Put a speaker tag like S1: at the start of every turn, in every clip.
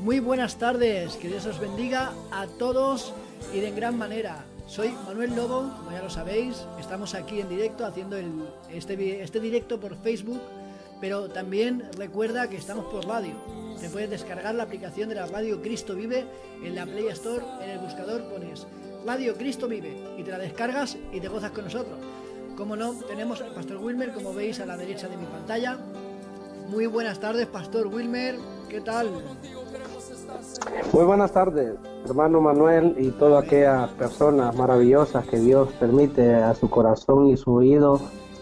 S1: Muy buenas tardes, que Dios os bendiga a todos y de gran manera. Soy Manuel Lobo, como ya lo sabéis, estamos aquí en directo haciendo este, este directo por Facebook, pero también recuerda que estamos por radio. Te puedes descargar la aplicación de la Radio Cristo Vive en la Play Store, en el buscador pones Radio Cristo Vive y te la descargas y te gozas con nosotros. Como no, tenemos al Pastor Wilmer, como veis a la derecha de mi pantalla. Muy buenas tardes, Pastor Wilmer, ¿qué tal?
S2: Muy buenas tardes, hermano Manuel y todas aquellas personas maravillosas que Dios permite a su corazón y su oído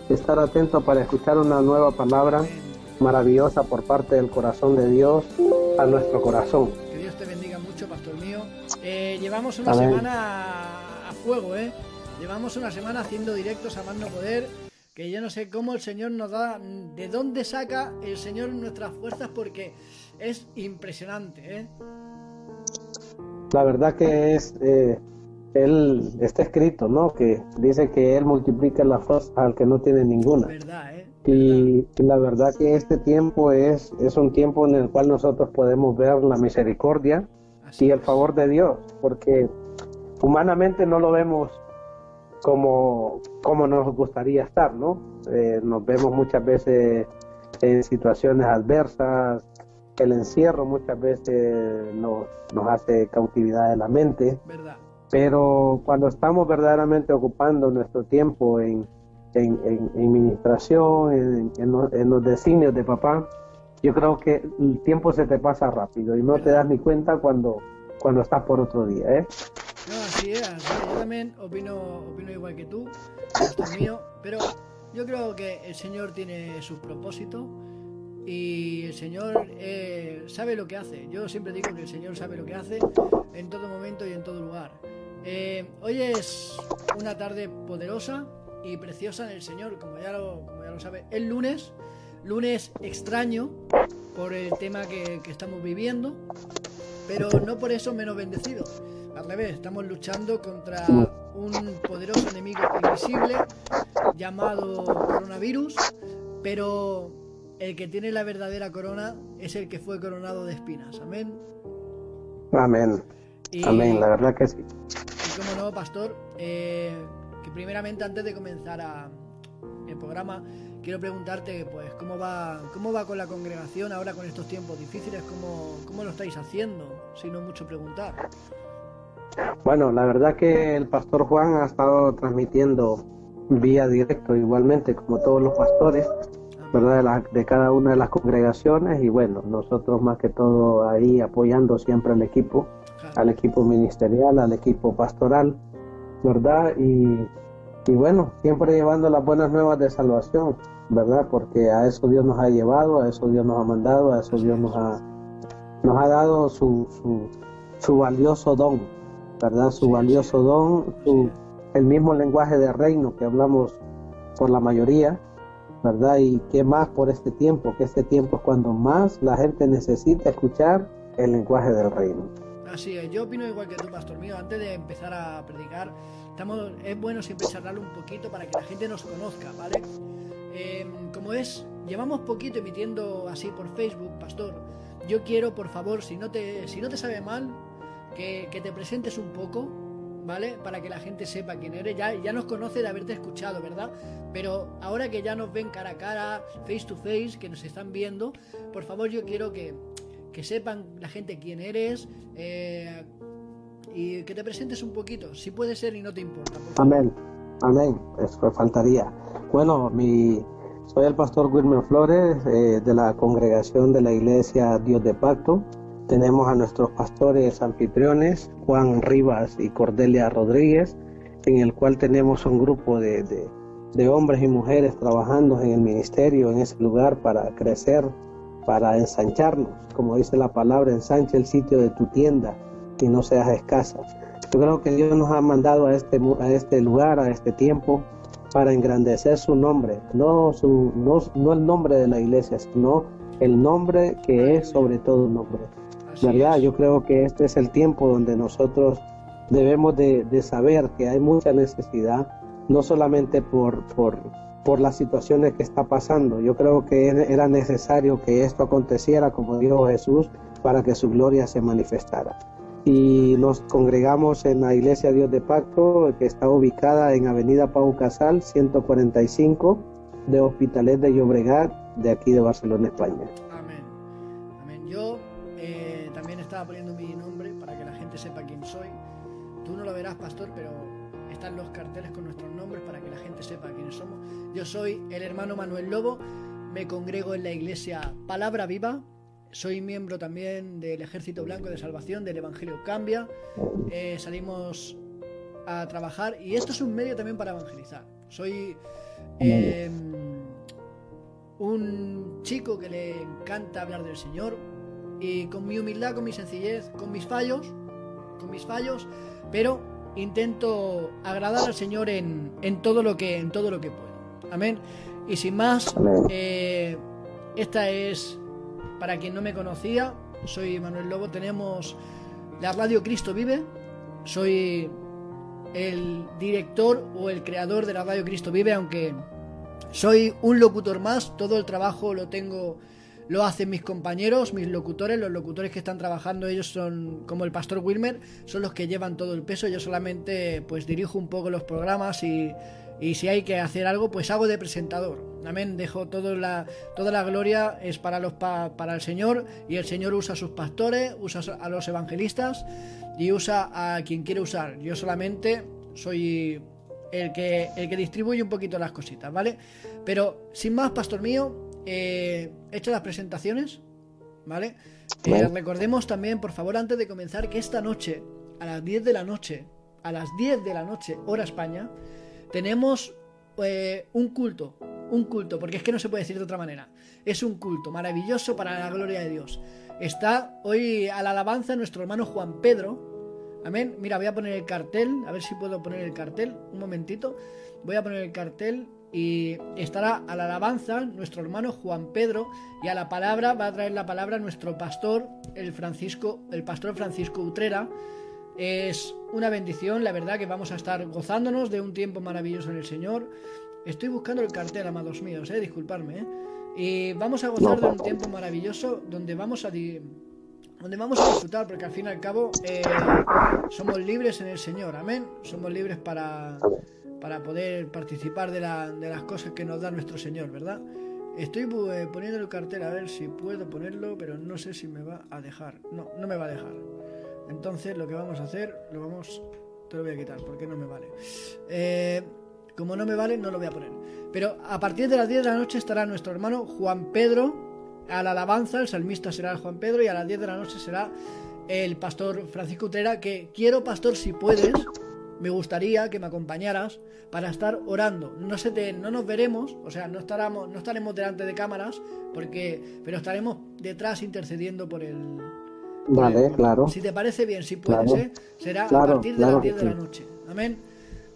S2: estar atento para escuchar una nueva palabra maravillosa por parte del corazón de Dios a nuestro corazón.
S1: Que Dios te bendiga mucho, pastor mío. Eh, llevamos una semana a fuego, ¿eh? Llevamos una semana haciendo directos a más no poder, que yo no sé cómo el Señor nos da, de dónde saca el Señor nuestras fuerzas, porque es impresionante, ¿eh?
S2: La verdad que es, eh, él está escrito, ¿no? Que dice que él multiplica la fuerza al que no tiene ninguna.
S1: Verdad, ¿eh?
S2: Y, la verdad que este tiempo es, es un tiempo en el cual nosotros podemos ver la misericordia y el favor de Dios, porque humanamente no lo vemos como, como nos gustaría estar, ¿no? Eh, nos vemos muchas veces en situaciones adversas, el encierro muchas veces nos, nos hace cautividad de la mente, pero cuando estamos verdaderamente ocupando nuestro tiempo en, en, en, administración, en, los, en los designios de papá, yo creo que el tiempo se te pasa rápido y no te das ni cuenta cuando, cuando estás por otro día. ¿eh?
S1: No, así es, yo también opino, opino igual que tú, mío, pero yo creo que el Señor tiene sus propósitos y el Señor eh, sabe lo que hace. Yo siempre digo que el Señor sabe lo que hace en todo momento y en todo lugar. Eh, hoy es una tarde poderosa y preciosa en el Señor, como ya lo, como ya lo sabe. El lunes, lunes extraño por el tema que, que estamos viviendo, pero no por eso menos bendecido. Al revés, estamos luchando contra un poderoso enemigo invisible llamado coronavirus, pero el que tiene la verdadera corona es el que fue coronado de espinas. Amén.
S2: Amén. Amén, la verdad que sí.
S1: Y como no, pastor, eh, que primeramente antes de comenzar a, el programa, quiero preguntarte, pues, cómo va, cómo va con la congregación ahora con estos tiempos difíciles, cómo, cómo lo estáis haciendo, si no mucho preguntar.
S2: Bueno, la verdad que el pastor Juan ha estado transmitiendo vía directo igualmente como todos los pastores ¿verdad? De, cada una de las congregaciones y bueno, nosotros más que todo ahí apoyando siempre al equipo, al equipo ministerial, al equipo pastoral, ¿verdad? Y, y bueno, siempre llevando las buenas nuevas de salvación, ¿verdad? Porque a eso Dios nos ha llevado, a eso Dios nos ha mandado, a eso Dios nos ha, nos ha dado su, su, su valioso don, ¿verdad? Su valioso don, su, el mismo lenguaje de reino que hablamos por la mayoría, ¿verdad? Y qué más por este tiempo, que este tiempo es cuando más la gente necesita escuchar el lenguaje del reino.
S1: Así es, yo opino igual que tú, pastor mío. Antes de empezar a predicar, estamos, es bueno siempre charlar un poquito para que la gente nos conozca, ¿vale? Em, como es, llevamos poquito emitiendo así por Facebook, pastor. Yo quiero, por favor, si no te, si no te sabe mal, que, que te presentes un poco, ¿vale? Para que la gente sepa quién eres. Ya, ya nos conoce de haberte escuchado, ¿verdad? Pero ahora que ya nos ven cara a cara, face to face, que nos están viendo, por favor yo quiero que, que sepan la gente quién eres eh, y que te presentes un poquito, si puede ser y no te importa.
S2: Amén, amén, eso faltaría. Bueno, mi, soy el pastor Wilmer Flores eh, de la congregación de la iglesia Dios de Pacto. Tenemos a nuestros pastores anfitriones, Juan Rivas y Cordelia Rodríguez, en el cual tenemos un grupo de, de, hombres y mujeres trabajando en el ministerio, en ese lugar para crecer, para ensancharnos. Como dice la palabra, ensancha el sitio de tu tienda y no seas escasa. Yo creo que Dios nos ha mandado a este, a este lugar, a este tiempo, para engrandecer su nombre, no, su, no, no el nombre de la iglesia, sino el nombre que es sobre todo nombre. ¿Verdad? Yo creo que este es el tiempo donde nosotros debemos de, saber que hay mucha necesidad, no solamente por, por, por las situaciones que está pasando. Yo creo que era necesario que esto aconteciera, como dijo Jesús, para que su gloria se manifestara. Y nos congregamos en la Iglesia Dios de Pacto, que está ubicada en Avenida Pau Casal, 145, de Hospitalet de Llobregat, de aquí de Barcelona, España.
S1: Estaba poniendo mi nombre para que la gente sepa quién soy. Tú no lo verás, pastor, pero están los carteles con nuestros nombres para que la gente sepa quiénes somos. Yo soy el hermano Manuel Lobo, me congrego en la iglesia Palabra Viva, soy miembro también del Ejército Blanco de Salvación, del Evangelio Cambia. Eh, salimos a trabajar y esto es un medio también para evangelizar. Soy eh, un chico que le encanta hablar del Señor y con mi humildad, con mi sencillez, con mis fallos, con mis fallos, pero intento agradar al Señor en, en todo lo que en todo lo que puedo. Amén. Y sin más, eh, esta es para quien no me conocía, soy Manuel Lobo, tenemos la radio Cristo Vive, soy el director o el creador de la radio Cristo Vive, aunque soy un locutor más, todo el trabajo lo tengo, lo hacen mis compañeros, mis locutores, los locutores que están trabajando, ellos son como el pastor Wilmer, son los que llevan todo el peso, yo solamente pues dirijo un poco los programas y y si hay que hacer algo, pues hago de presentador. Amén. Dejo toda la, toda la gloria es para, los, para el Señor y el Señor usa a sus pastores, usa a los evangelistas y usa a quien quiere usar. Yo solamente soy el que, el que distribuye un poquito las cositas, ¿vale? Pero sin más, pastor mío, eh, he hecho las presentaciones, ¿vale? Eh, recordemos también, por favor, antes de comenzar, que esta noche, a las 10 de la noche, a las 10 de la noche, hora España, tenemos eh, un culto, un culto, porque es que no se puede decir de otra manera. Es un culto maravilloso para la gloria de Dios. Está hoy a la alabanza nuestro hermano Juan Pedro. Amén. Mira, voy a poner el cartel, a ver si puedo poner el cartel. Un momentito. Voy a poner el cartel y estará a la alabanza nuestro hermano Juan Pedro y a la palabra va a traer la palabra nuestro pastor, el Francisco, el pastor Francisco Utrera es una bendición, la verdad que vamos a estar gozándonos de un tiempo maravilloso en el Señor. Estoy buscando el cartel, amados míos, eh, disculparme. Eh. Y vamos a gozar de un tiempo maravilloso donde vamos a donde vamos a disfrutar, porque al fin y al cabo eh, somos libres en el Señor, amén. Somos libres para, para poder participar de, las cosas que nos da nuestro Señor, ¿verdad? Estoy eh, poniendo el cartel a ver si puedo ponerlo, pero no sé si me va a dejar. No, no me va a dejar. Entonces lo que vamos a hacer, lo vamos... Te lo voy a quitar porque no me vale. Eh, como no me vale, no lo voy a poner. Pero a partir de las 10 de la noche estará nuestro hermano Juan Pedro a la alabanza, el salmista será Juan Pedro y a las 10 de la noche será el pastor Francisco Utrera, que quiero, pastor, si puedes, me gustaría que me acompañaras para estar orando. No se te, no nos veremos, o sea, no estaremos, no estaremos delante de cámaras, porque, pero estaremos detrás intercediendo por el,
S2: Vale, claro.
S1: Si te parece bien, si puedes, ¿eh? será a partir de las 10 de la noche. Amén.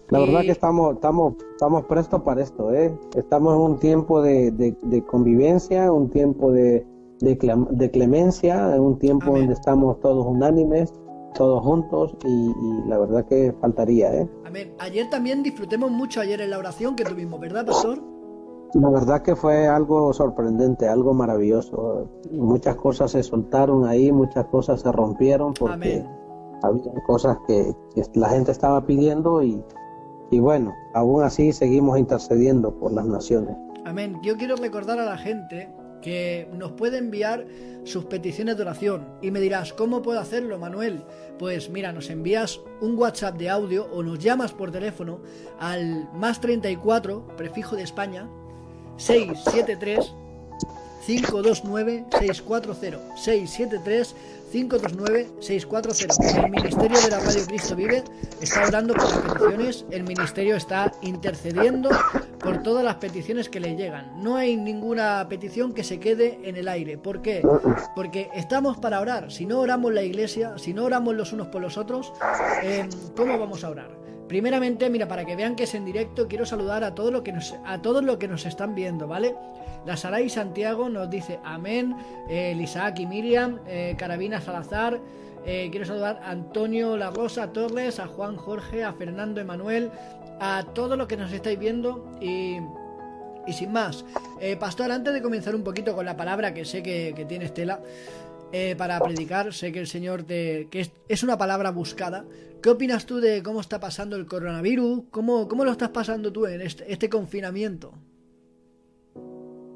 S2: La verdad que estamos, estamos, estamos prestos para esto, ¿eh? Estamos en un tiempo de, de, convivencia, un tiempo de, de, clemencia, un tiempo donde estamos todos unánimes, todos juntos y, la verdad que faltaría, ¿eh?
S1: Amén. Ayer también disfrutemos mucho ayer en la oración que tuvimos, ¿verdad, pastor?
S2: La verdad que fue algo sorprendente, algo maravilloso. Muchas cosas se soltaron ahí, muchas cosas se rompieron porque había cosas que, la gente estaba pidiendo y, y bueno, aún así seguimos intercediendo por las naciones.
S1: Amén. Yo quiero recordar a la gente que nos puede enviar sus peticiones de oración. Y me dirás, ¿cómo puedo hacerlo, Manuel? Pues mira, nos envías un WhatsApp de audio o nos llamas por teléfono al más 34, prefijo de España, 673 529 640 673 529 640 El Ministerio de la Radio Cristo Vive está orando por las peticiones, el Ministerio está intercediendo por todas las peticiones que le llegan. No hay ninguna petición que se quede en el aire. ¿Por qué? Porque estamos para orar. Si no oramos la iglesia, si no oramos los unos por los otros, eh, ¿cómo vamos a orar? Primeramente, mira, para que vean que es en directo, quiero saludar a todos los que nos, a todos los que nos están viendo, ¿vale? La Saray Santiago nos dice amén, eh, Isaac y Miriam, eh, Carabina Salazar, eh, quiero saludar a Antonio La Rosa Torres, a Juan Jorge, a Fernando Emanuel, a todos los que nos estáis viendo y, y sin más. Eh, Pastor, antes de comenzar un poquito con la palabra que sé que, que tiene Estela, eh, para predicar. Sé que el Señor te. que es, una palabra buscada. ¿Qué opinas tú de cómo está pasando el coronavirus? ¿Cómo, cómo lo estás pasando tú en este, este confinamiento?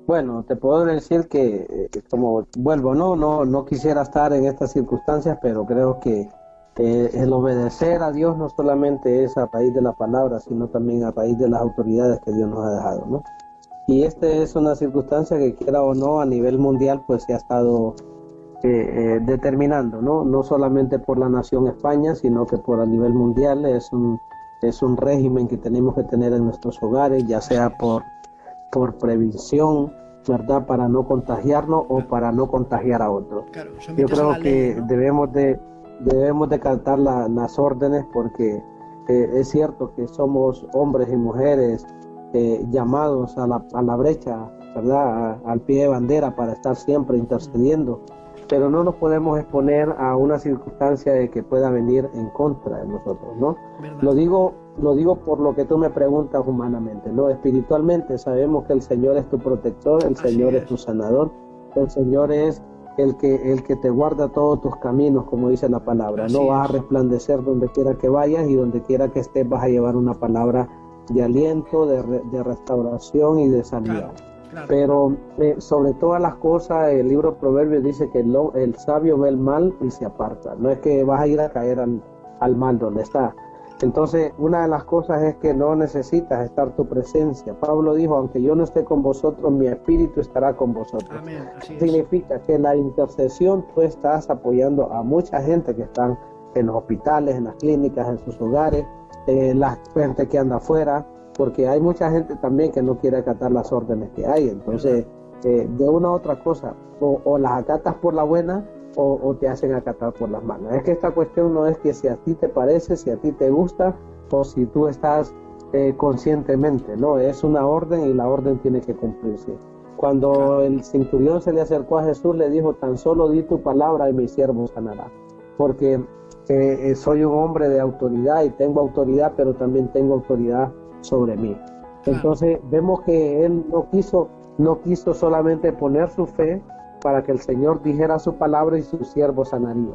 S2: Bueno, te puedo decir que, eh, como vuelvo, no, no, no quisiera estar en estas circunstancias, pero creo que el obedecer a Dios no solamente es a raíz de la palabra, sino también a raíz de las autoridades que Dios nos ha dejado, ¿no? Y esta es una circunstancia que quiera o no a nivel mundial, pues se ha estado eh, determinando, ¿no? No solamente por la nación España, sino que por a nivel mundial es un es un régimen que tenemos que tener en nuestros hogares, ya sea por por prevención, ¿verdad? Para no contagiarnos o para no contagiar a otros. Yo creo que debemos de debemos de cantar las órdenes porque eh, es cierto que somos hombres y mujeres eh, llamados a la, a la brecha, ¿verdad? al pie de bandera para estar siempre intercediendo, pero no nos podemos exponer a una circunstancia de que pueda venir en contra de nosotros, ¿no? Lo digo lo digo por lo que tú me preguntas humanamente, ¿no? Espiritualmente sabemos que el Señor es tu protector, el Señor es. tu sanador, el Señor es el que, el que te guarda todos tus caminos, como dice la palabra. no vas a resplandecer donde quiera que vayas y donde quiera que estés vas a llevar una palabra de aliento, de, de restauración y de sanidad. Pero eh, sobre todas las cosas, el libro Proverbios dice que el, el, sabio ve el mal y se aparta. No es que vas a ir a caer al, al mal donde está, entonces, una de las cosas es que no necesitas estar tu presencia. Pablo dijo, aunque yo no esté con vosotros, mi espíritu estará con vosotros. Amén, Significa que la intercesión tú estás apoyando a mucha gente que están en los hospitales, en las clínicas, en sus hogares, eh, la gente que anda afuera, porque hay mucha gente también que no quiere acatar las órdenes que hay. Entonces, eh, de una u otra cosa, o, o las acatas por la buena o, te hacen acatar por las manos. Es que esta cuestión no es que si a ti te parece, si a ti te gusta o si tú estás eh, conscientemente, no, es una orden y la orden tiene que cumplirse. Cuando el centurión se le acercó a Jesús, le dijo, tan solo di tu palabra y mi siervo sanará. Porque eh, eh, soy un hombre de autoridad y tengo autoridad, pero también tengo autoridad sobre mí. Entonces vemos que él no quiso, no quiso solamente poner su fe para que el Señor dijera su palabra y su siervo sanaría.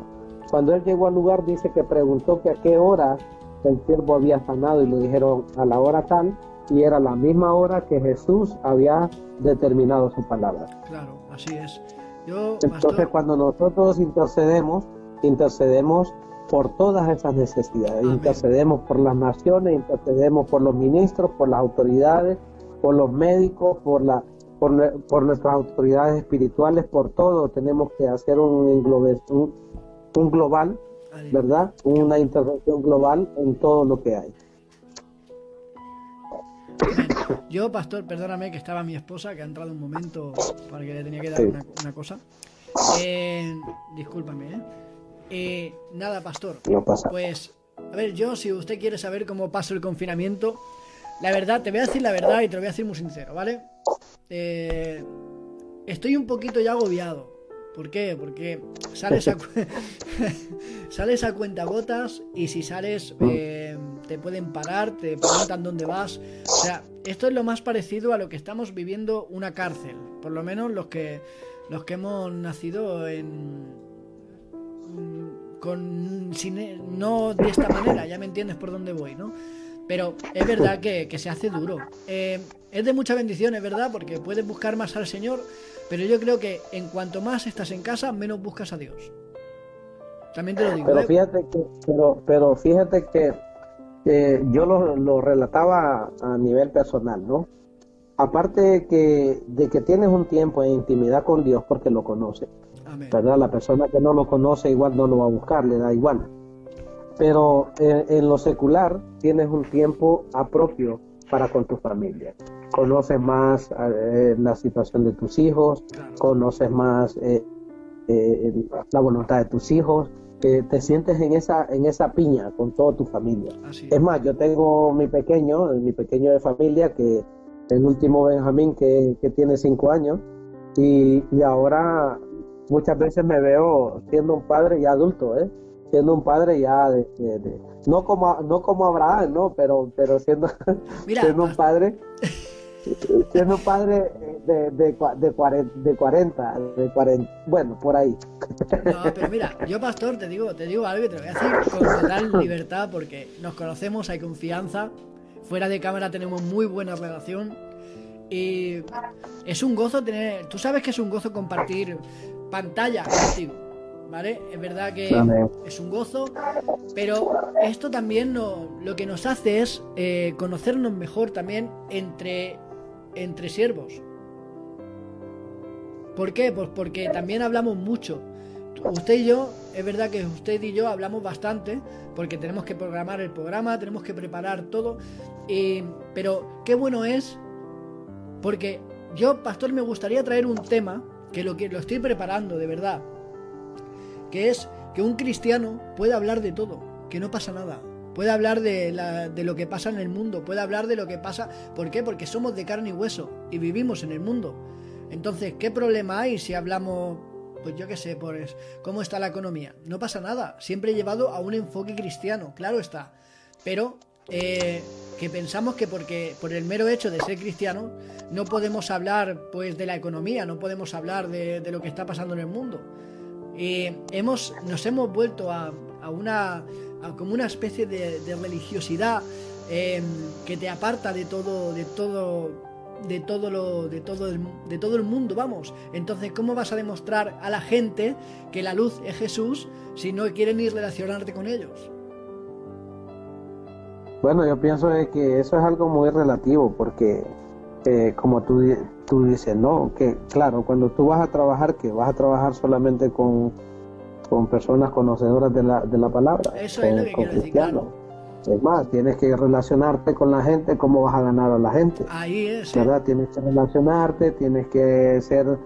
S2: Cuando él llegó al lugar dice que preguntó que a qué hora el siervo había sanado y le dijeron a la hora tal y era la misma hora que Jesús había determinado su palabra.
S1: Claro, así es.
S2: Entonces cuando nosotros intercedemos, intercedemos por todas esas necesidades, intercedemos por las naciones, intercedemos por los ministros, por las autoridades, por los médicos, por la por, por nuestras autoridades espirituales, por todo, tenemos que hacer un, un, un global, ¿verdad? Una intervención global en todo lo que hay.
S1: Yo, pastor, perdóname que estaba mi esposa, que ha entrado un momento para que le tenía que dar una, cosa. Eh, discúlpame, ¿eh? ¿Eh? Nada, pastor.
S2: No pasa.
S1: Pues, a ver, yo, si usted quiere saber cómo paso el confinamiento, la verdad, te voy a decir la verdad y te lo voy a decir muy sincero, ¿vale? Eh, estoy un poquito ya agobiado. ¿Por qué? Porque sales a, sales a cuentagotas y si sales eh, te pueden parar, te preguntan dónde vas. O sea, esto es lo más parecido a lo que estamos viviendo una cárcel. Por lo menos los que, los que hemos nacido en... Con, no de esta manera, ya me entiendes por dónde voy, ¿no? Pero es verdad que, se hace duro. Eh, es de mucha bendición, es verdad, porque puedes buscar más al Señor, pero yo creo que en cuanto más estás en casa, menos buscas a Dios. También te lo digo.
S2: Pero ¿eh? fíjate que, pero, pero fíjate que yo lo, relataba a nivel personal, ¿no? Aparte de que, de que tienes un tiempo de intimidad con Dios porque lo conoce. ¿Verdad? La persona que no lo conoce igual no lo va a buscar, le da igual. Pero en, lo secular tienes un tiempo apropio para con tu familia. Conoces más eh, la situación de tus hijos, conoces más eh, eh, la voluntad de tus hijos, te sientes en esa, en esa piña con toda tu familia. Es más, yo tengo mi pequeño, mi pequeño de familia, que el último Benjamín que, que tiene cinco años, y, y, ahora muchas veces me veo siendo un padre ya adulto, ¿eh? siendo un padre ya de, no como no como Abraham no pero pero siendo siendo un padre Siendo padre de, de, de, 40, de 40, de 40, bueno, por ahí.
S1: No, pero mira, yo pastor te digo, te digo algo y te lo voy a decir con total libertad porque nos conocemos, hay confianza, fuera de cámara tenemos muy buena relación y es un gozo tener, tú sabes que es un gozo compartir pantalla contigo, ¿vale? Es verdad que es un gozo, pero esto también lo que nos hace es eh, conocernos mejor también entre, entre siervos. ¿Por qué? Pues porque también hablamos mucho. Usted y yo, es verdad que usted y yo hablamos bastante, porque tenemos que programar el programa, tenemos que preparar todo, pero qué bueno es, porque yo, pastor, me gustaría traer un tema, que lo, que lo estoy preparando de verdad, que es que un cristiano puede hablar de todo, que no pasa nada. Puede hablar de, de, lo que pasa en el mundo, puede hablar de lo que pasa. ¿Por qué? Porque somos de carne y hueso y vivimos en el mundo. Entonces, ¿qué problema hay si hablamos, pues yo qué sé, por cómo está la economía? No pasa nada, siempre he llevado a un enfoque cristiano, claro está. Pero eh, que pensamos que porque por el mero hecho de ser cristiano no podemos hablar pues de la economía, no podemos hablar de, lo que está pasando en el mundo. Hemos, nos hemos vuelto a, una como una especie de, religiosidad eh, que te aparta de todo, de todo de todo lo de todo el, de todo el mundo, vamos. Entonces, ¿cómo vas a demostrar a la gente que la luz es Jesús si no quieren ni relacionarte con ellos?
S2: Bueno, yo pienso que eso es algo muy relativo porque eh, como tú, tú dices, no, que claro, cuando tú vas a trabajar, que vas a trabajar solamente con, con personas conocedoras de la, de la palabra.
S1: Eso es lo que quiero decir,
S2: es más, tienes que relacionarte con la gente, cómo vas a ganar a la gente.
S1: Ahí es.
S2: ¿Verdad? Tienes que relacionarte, tienes que ser...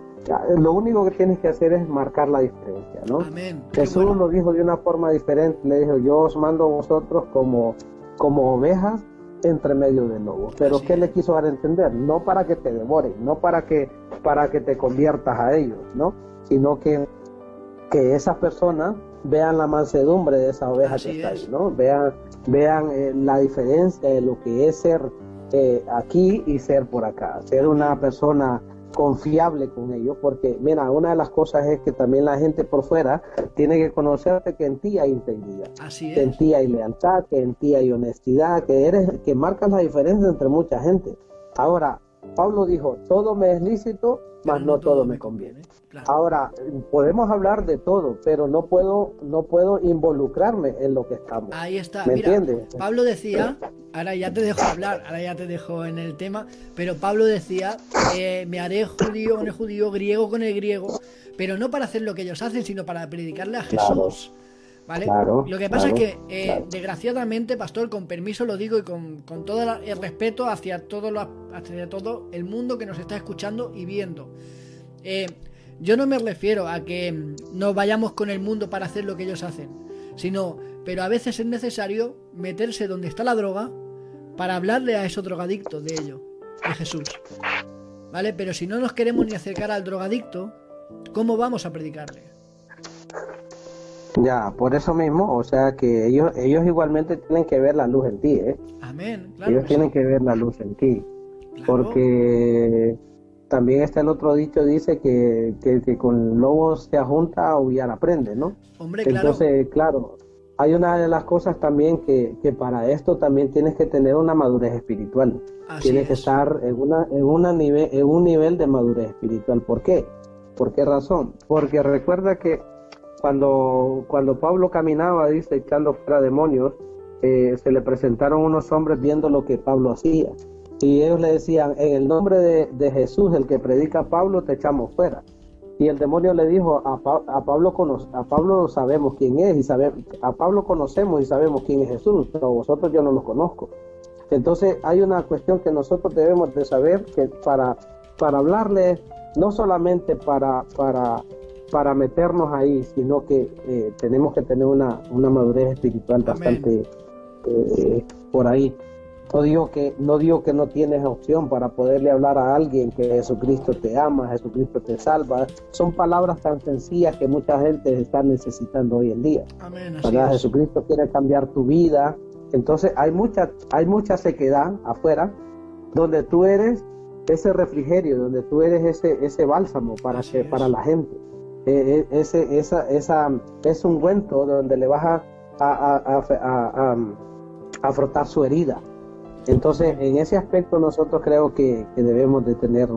S2: Lo único que tienes que hacer es marcar la diferencia, ¿no?
S1: Amén.
S2: Jesús lo dijo de una forma diferente, le dijo, yo os mando a vosotros como, como ovejas entre medio de lobos. Pero ¿qué le quiso dar a entender? No para que te devoren, no para que, para que te conviertas a ellos, ¿no? Sino que, que esas personas vean la mansedumbre de esa oveja que está ahí, ¿no? Vean, vean eh, la diferencia de lo que es ser eh, aquí y ser por acá, ser una persona confiable con ellos, porque mira, una de las cosas es que también la gente por fuera tiene que conocerte que en ti hay integridad,
S1: Así
S2: que en ti hay lealtad, que en ti hay honestidad, que eres, que marcas la diferencia entre mucha gente. Ahora, Pablo dijo, todo me es lícito, mas no, todo, me conviene. Ahora, podemos hablar de todo, pero no puedo, no puedo involucrarme en lo que estamos.
S1: Ahí está. ¿Me entiendes? Pablo decía, ahora ya te dejo hablar, ahora ya te dejo en el tema, pero Pablo decía, eh, me haré judío con el judío, griego con el griego, pero no para hacer lo que ellos hacen, sino para predicarle a Jesús. ¿Vale? lo que pasa es que, eh, desgraciadamente, pastor, con permiso lo digo y con, todo el respeto hacia todo, lo, hacia todo el mundo que nos está escuchando y viendo. Eh, yo no me refiero a que nos vayamos con el mundo para hacer lo que ellos hacen, sino, pero a veces es necesario meterse donde está la droga para hablarle a esos drogadictos de ello, de Jesús. ¿Vale? Pero si no nos queremos ni acercar al drogadicto, ¿cómo vamos a predicarle?
S2: Ya, por eso mismo, o sea que ellos, ellos igualmente tienen que ver la luz en ti, ¿eh?
S1: Amén.
S2: ellos tienen que ver la luz en ti. Porque también está el otro dicho, dice que, que, con lobos se junta, aullar aprende, ¿no?
S1: Hombre,
S2: claro. Entonces, claro, hay una de las cosas también que, que para esto también tienes que tener una madurez espiritual. tienes que estar en, una, en, una nivel, en un nivel de madurez espiritual. ¿Por qué? ¿Por qué razón? Porque recuerda que cuando, cuando Pablo caminaba, dice, echando fuera demonios, eh, se le presentaron unos hombres viendo lo que Pablo hacía. Y ellos le decían, en el nombre de, Jesús, el que predica Pablo, te echamos fuera. Y el demonio le dijo, a, a, Pablo, a Pablo sabemos quién es, y sabe, a Pablo conocemos y sabemos quién es Jesús, pero vosotros yo no los conozco. Entonces hay una cuestión que nosotros debemos de saber que para, para hablarle, no solamente para, para, para meternos ahí, sino que eh, tenemos que tener una, una madurez espiritual bastante eh, por ahí. No digo que no digo que no tienes opción para poderle hablar a alguien que Jesucristo te ama, Jesucristo te salva. Son palabras tan sencillas que mucha gente está necesitando hoy en día.
S1: Amén,
S2: Jesucristo quiere cambiar tu vida. Entonces hay mucha hay mucha sequedad afuera donde tú eres ese refrigerio, donde tú eres ese, ese bálsamo para, que, para la gente. Eh, ese, esa, esa, es un ungüento donde le vas a, a, a, frotar su herida. Entonces, en ese aspecto nosotros creo que, debemos de tener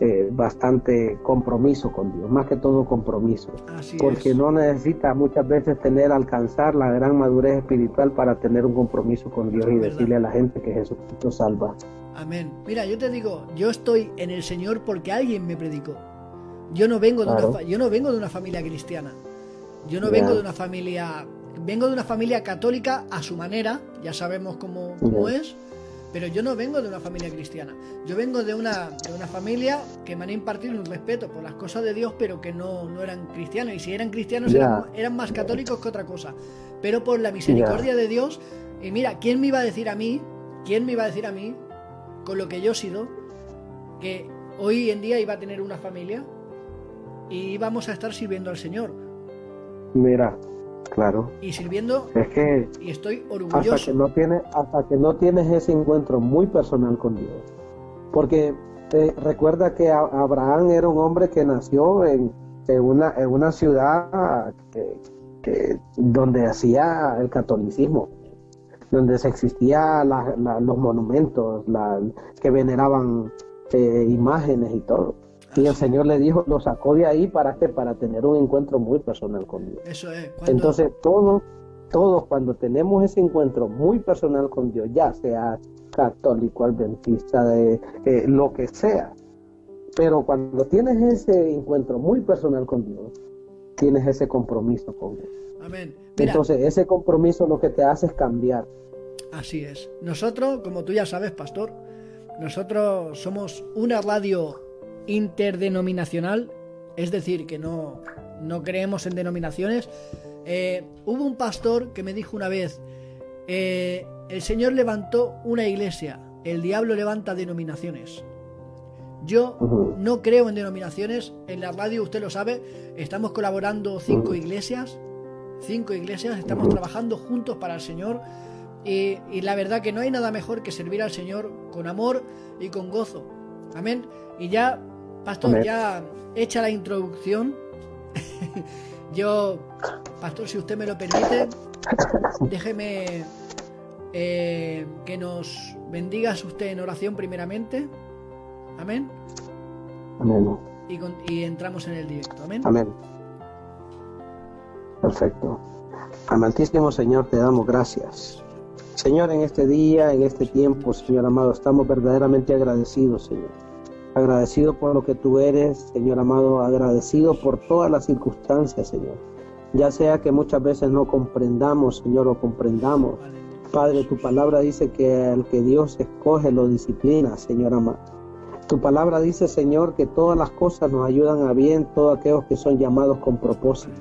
S2: eh, bastante compromiso con Dios, más que todo compromiso, porque no necesita muchas veces tener, alcanzar la gran madurez espiritual para tener un compromiso con Dios y decirle a la gente que Jesucristo salva.
S1: Amén. Mira, yo te digo, yo estoy en el Señor porque alguien me predicó. Yo no vengo de, una, yo no vengo de una familia cristiana. Yo no vengo de una familia... Vengo de una familia católica a su manera, ya sabemos cómo, es, pero yo no vengo de una familia cristiana. Yo vengo de una, de una familia que me han impartido un respeto por las cosas de Dios, pero que no, no eran cristianos. Y si eran cristianos eran, más católicos que otra cosa. Pero por la misericordia de Dios, y mira, ¿quién me iba a decir a mí? ¿Quién me iba a decir a mí, con lo que yo he sido, que hoy en día iba a tener una familia? Y vamos a estar sirviendo al Señor.
S2: Mira, claro.
S1: Y sirviendo.
S2: Es que.
S1: Y estoy orgulloso.
S2: Hasta que no, tiene, hasta que no tienes ese encuentro muy personal con Dios. Porque eh, recuerda que Abraham era un hombre que nació en, una, en una ciudad que, donde hacía el catolicismo donde se existían los monumentos, que veneraban eh, imágenes y todo. Y el Señor le dijo, lo sacó de ahí para que para tener un encuentro muy personal con Dios.
S1: Eso es.
S2: Entonces todos, todos cuando tenemos ese encuentro muy personal con Dios, ya sea católico, adventista, de lo que sea, pero cuando tienes ese encuentro muy personal con Dios, tienes ese compromiso con Dios.
S1: Amén.
S2: Entonces ese compromiso lo que te hace es cambiar.
S1: Así es. Nosotros, como tú ya sabes, pastor, nosotros somos una radio interdenominacional, es decir, que no, no creemos en denominaciones. Eh, hubo un pastor que me dijo una vez, eh, el Señor levantó una iglesia, el diablo levanta denominaciones. Yo no creo en denominaciones, en la radio usted lo sabe, estamos colaborando cinco iglesias, cinco iglesias, estamos trabajando juntos para el Señor y, y la verdad que no hay nada mejor que servir al Señor con amor y con gozo. Amén. Y ya Pastor, ya hecha la introducción, yo, Pastor, si usted me lo permite, déjeme eh, que nos bendigas usted en oración primeramente. Amén.
S2: Amén.
S1: Y, y entramos en el directo. Amén.
S2: Amén. Perfecto. Amantísimo Señor, te damos gracias. Señor, en este día, en este tiempo, Señor amado, estamos verdaderamente agradecidos, Señor agradecido por lo que tú eres, Señor amado, agradecido por todas las circunstancias, Señor. Ya sea que muchas veces no comprendamos, Señor, o comprendamos. Padre, tu palabra dice que el que Dios escoge lo disciplina, Señor amado. Tu palabra dice, Señor, que todas las cosas nos ayudan a bien, todos aquellos que son llamados con propósito.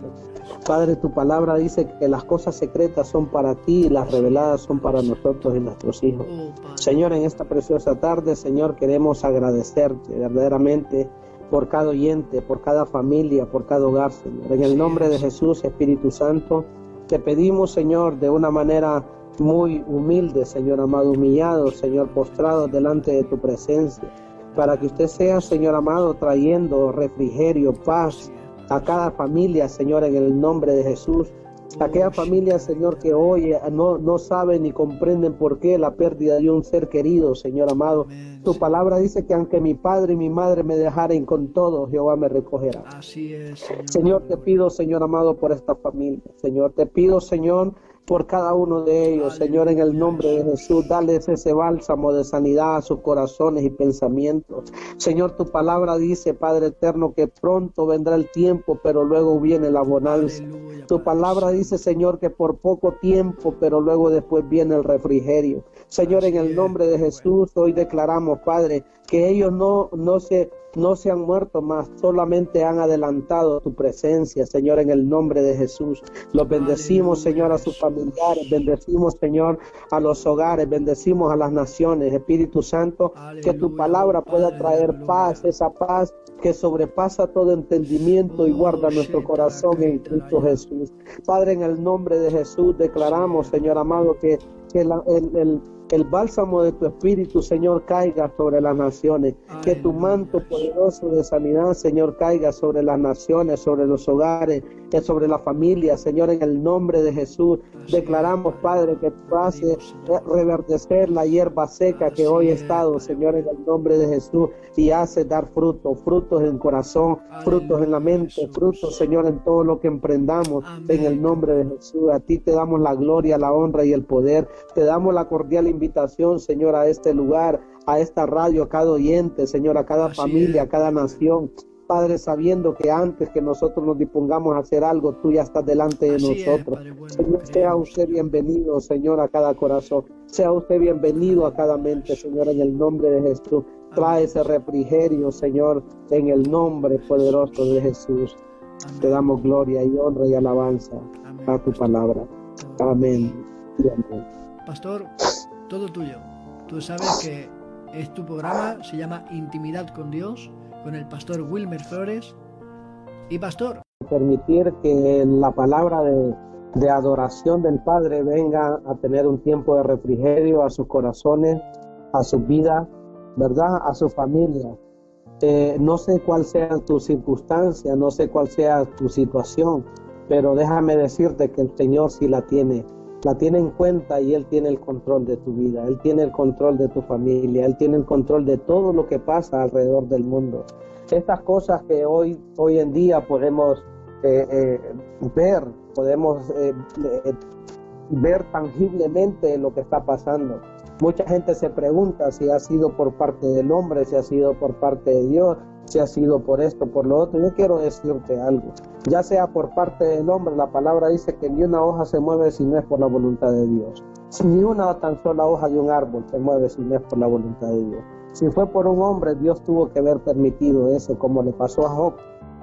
S2: Padre, tu palabra dice que las cosas secretas son para ti y las reveladas son para nosotros y nuestros hijos. Oh, Señor, en esta preciosa tarde, Señor, queremos agradecerte verdaderamente por cada oyente, por cada familia, por cada hogar, Señor. En el nombre de Jesús, Espíritu Santo, te pedimos, Señor, de una manera muy humilde, Señor amado, humillado, Señor, postrado delante de tu presencia, para que usted sea, Señor amado, trayendo refrigerio, paz, a cada familia, Señor, en el nombre de Jesús. Aquella familia, Señor, que hoy no, no saben ni comprenden por qué la pérdida de un ser querido, Señor amado. Tu palabra dice que aunque mi padre y mi madre me dejaren con todo, Jehová me recogerá.
S1: Así es,
S2: Señor. Señor, te pido, Señor amado, por esta familia. Señor, te pido, Señor, por cada uno de ellos, Señor, en el nombre de Jesús. Dales ese bálsamo de sanidad a sus corazones y pensamientos. Señor, tu palabra dice, Padre eterno, que pronto vendrá el tiempo, pero luego viene la bonanza. Tu palabra dice, Señor, que por poco tiempo, pero luego después viene el refrigerio. Señor, en el nombre de Jesús, hoy declaramos, Padre, que ellos no, no se no se han muerto más, solamente han adelantado tu presencia, Señor, en el nombre de Jesús. Los bendecimos, Señor, a sus familiares, bendecimos, Señor, a los hogares, bendecimos a las naciones, Espíritu Santo, que tu palabra pueda traer paz, esa paz que sobrepasa todo entendimiento y guarda nuestro corazón en Cristo Jesús. Padre, en el nombre de Jesús declaramos, Señor amado, que, el, el bálsamo de tu espíritu, Señor, caiga sobre las naciones. Que tu manto poderoso de sanidad, Señor, caiga sobre las naciones, sobre los hogares, que sobre la familia, Señor, en el nombre de Jesús. Declaramos, Padre, que tú haces reverdecer la hierba seca que hoy ha estado, Señor, en el nombre de Jesús, y hace dar frutos, frutos en el corazón, frutos en la mente, frutos, Señor, en todo lo que emprendamos, en el nombre de Jesús. A ti te damos la gloria, la honra y el poder. Te damos la cordial invitación, Señor, a este lugar, a esta radio, a cada oyente, Señor, a cada familia, a cada nación. Padre, sabiendo que antes que nosotros nos dispongamos a hacer algo, tú ya estás delante de nosotros. Señor, sea usted bienvenido, Señor, a cada corazón. Sea usted bienvenido a cada mente, Señor, en el nombre de Jesús. Trae ese refrigerio, Señor, en el nombre poderoso de Jesús. Te damos gloria y honra y alabanza a tu palabra. Amén.
S1: Pastor, todo tuyo. Tú sabes que es tu programa, se llama Intimidad con Dios, con el pastor Wilmer Flores. Y pastor.
S2: Permitir que la palabra de, adoración del Padre venga a tener un tiempo de refrigerio a sus corazones, a su vida, ¿verdad? A su familia. Eh, no sé cuál sea tu circunstancia, no sé cuál sea tu situación, pero déjame decirte que el Señor sí la tiene la tiene en cuenta y Él tiene el control de tu vida, Él tiene el control de tu familia, Él tiene el control de todo lo que pasa alrededor del mundo. Estas cosas que hoy, hoy en día podemos eh, eh, ver, podemos eh, ver tangiblemente lo que está pasando. Mucha gente se pregunta si ha sido por parte del hombre, si ha sido por parte de Dios, si ha sido por esto, por lo otro. Yo quiero decirte algo ya sea por parte del hombre, la palabra dice que ni una hoja se mueve si no es por la voluntad de Dios. Ni una tan sola hoja de un árbol se mueve si no es por la voluntad de Dios. Si fue por un hombre, Dios tuvo que haber permitido eso, como le pasó a Job.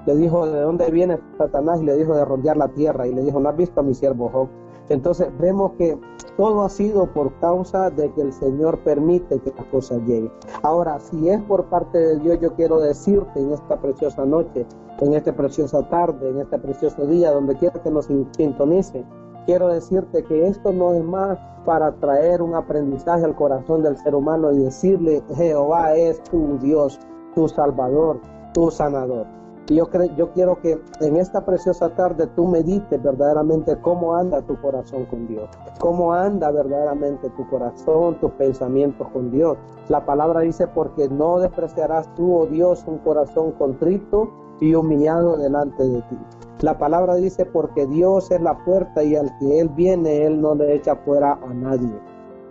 S2: Le dijo, ¿de dónde viene Satanás? Y le dijo de rodear la tierra. Y le dijo, ¿no has visto a mi siervo Job? Entonces vemos que todo ha sido por causa de que el Señor permite que las cosas lleguen. Ahora, si es por parte de Dios, yo quiero decirte en esta preciosa noche, en esta preciosa tarde, en este precioso día, donde quiera que nos sintonice, quiero decirte que esto no es más para traer un aprendizaje al corazón del ser humano y decirle, Jehová es tu Dios, tu Salvador, tu sanador. Yo, yo quiero que en esta preciosa tarde tú medites verdaderamente cómo anda tu corazón con Dios, cómo anda verdaderamente tu corazón, tus pensamientos con Dios. La palabra dice, porque no despreciarás tú, oh Dios, un corazón contrito y humillado delante de ti. La palabra dice, porque Dios es la puerta y al que Él viene, Él no le echa fuera a nadie.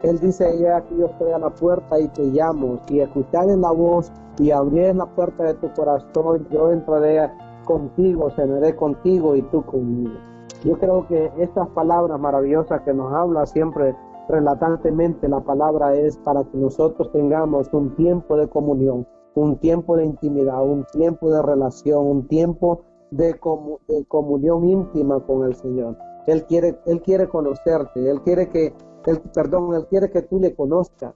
S2: Él dice, ya aquí yo estoy a la puerta y te llamo. Si en la voz y abrir la puerta de tu corazón, yo entraré contigo, cenaré contigo y tú conmigo. Yo creo que estas palabras maravillosas que nos habla siempre relatantemente, la palabra es para que nosotros tengamos un tiempo de comunión, un tiempo de intimidad, un tiempo de relación, un tiempo de, de comunión íntima con el Señor. Él quiere, él quiere conocerte, Él quiere que, él, perdón, Él quiere que tú le conozcas.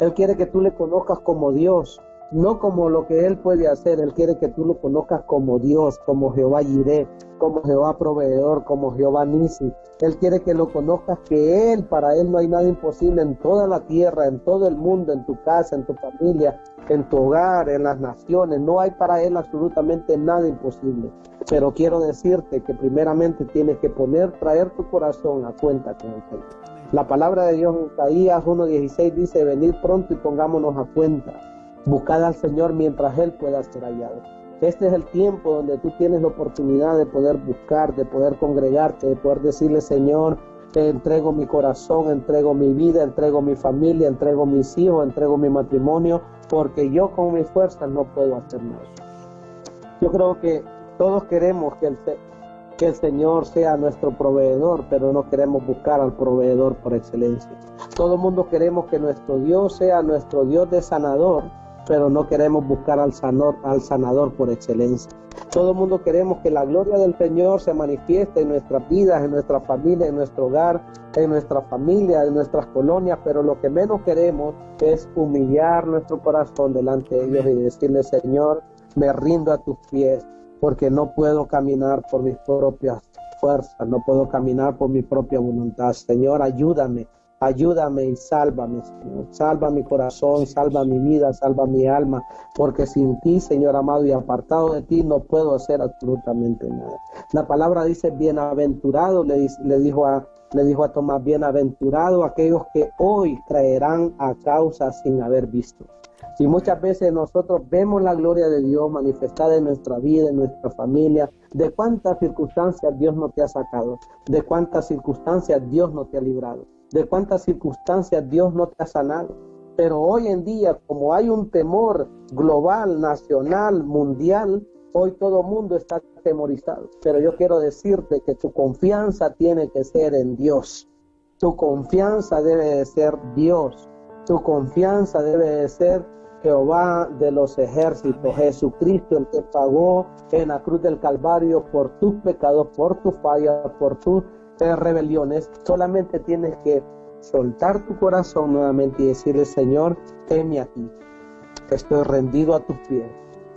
S2: Él quiere que tú le conozcas como Dios, no como lo que Él puede hacer. Él quiere que tú lo conozcas como Dios, como Jehová Jireh, como Jehová proveedor, como Jehová Nisi. Él quiere que lo conozcas, que Él, para Él no hay nada imposible en toda la tierra, en todo el mundo, en tu casa, en tu familia, en tu hogar, en las naciones. No hay para Él absolutamente nada imposible. Pero quiero decirte que primeramente tienes que poner, traer tu corazón a cuenta con el Señor. La palabra de Dios en Isaías 1.16 dice, venid pronto y pongámonos a cuenta. Buscad al Señor mientras Él pueda ser hallado. Este es el tiempo donde tú tienes la oportunidad de poder buscar, de poder congregarte, de poder decirle, Señor, te entrego mi corazón, entrego mi vida, entrego mi familia, entrego mis hijos, entrego mi matrimonio, porque yo con mis fuerzas no puedo hacer nada. Yo creo que todos queremos que el, que el Señor sea nuestro proveedor, pero no queremos buscar al proveedor por excelencia. Todo el mundo queremos que nuestro Dios sea nuestro Dios de sanador, pero no queremos buscar al sanador, al sanador por excelencia. Todo el mundo queremos que la gloria del Señor se manifieste en nuestras vidas, en nuestra familia, en nuestro hogar, en nuestra familia, en nuestras colonias, pero lo que menos queremos es humillar nuestro corazón delante de Dios y decirle, Señor, me rindo a tus pies, porque no puedo caminar por mis propias fuerzas, no puedo caminar por mi propia voluntad. Señor, ayúdame Ayúdame y sálvame, Señor. Salva mi corazón, salva mi vida, salva mi alma, porque sin ti, Señor amado, y apartado de ti, no puedo hacer absolutamente nada. La palabra dice, bienaventurado, le, le dijo a, le dijo a Tomás, bienaventurado aquellos que hoy creerán a causa sin haber visto. Y muchas veces nosotros vemos la gloria de Dios manifestada en nuestra vida, en nuestra familia, de cuántas circunstancias Dios no te ha sacado, de cuántas circunstancias Dios no te ha librado, de cuántas circunstancias Dios no te ha sanado. Pero hoy en día, como hay un temor global, nacional, mundial, hoy todo mundo está temorizado. Pero yo quiero decirte que tu confianza tiene que ser en Dios. Tu confianza debe de ser Dios. Tu confianza debe de ser Jehová de los ejércitos, Jesucristo, el que pagó en la cruz del Calvario por tus pecados, por tus fallas, por tus rebeliones. Solamente tienes que soltar tu corazón nuevamente y decirle, Señor, heme aquí. Estoy rendido a tus pies.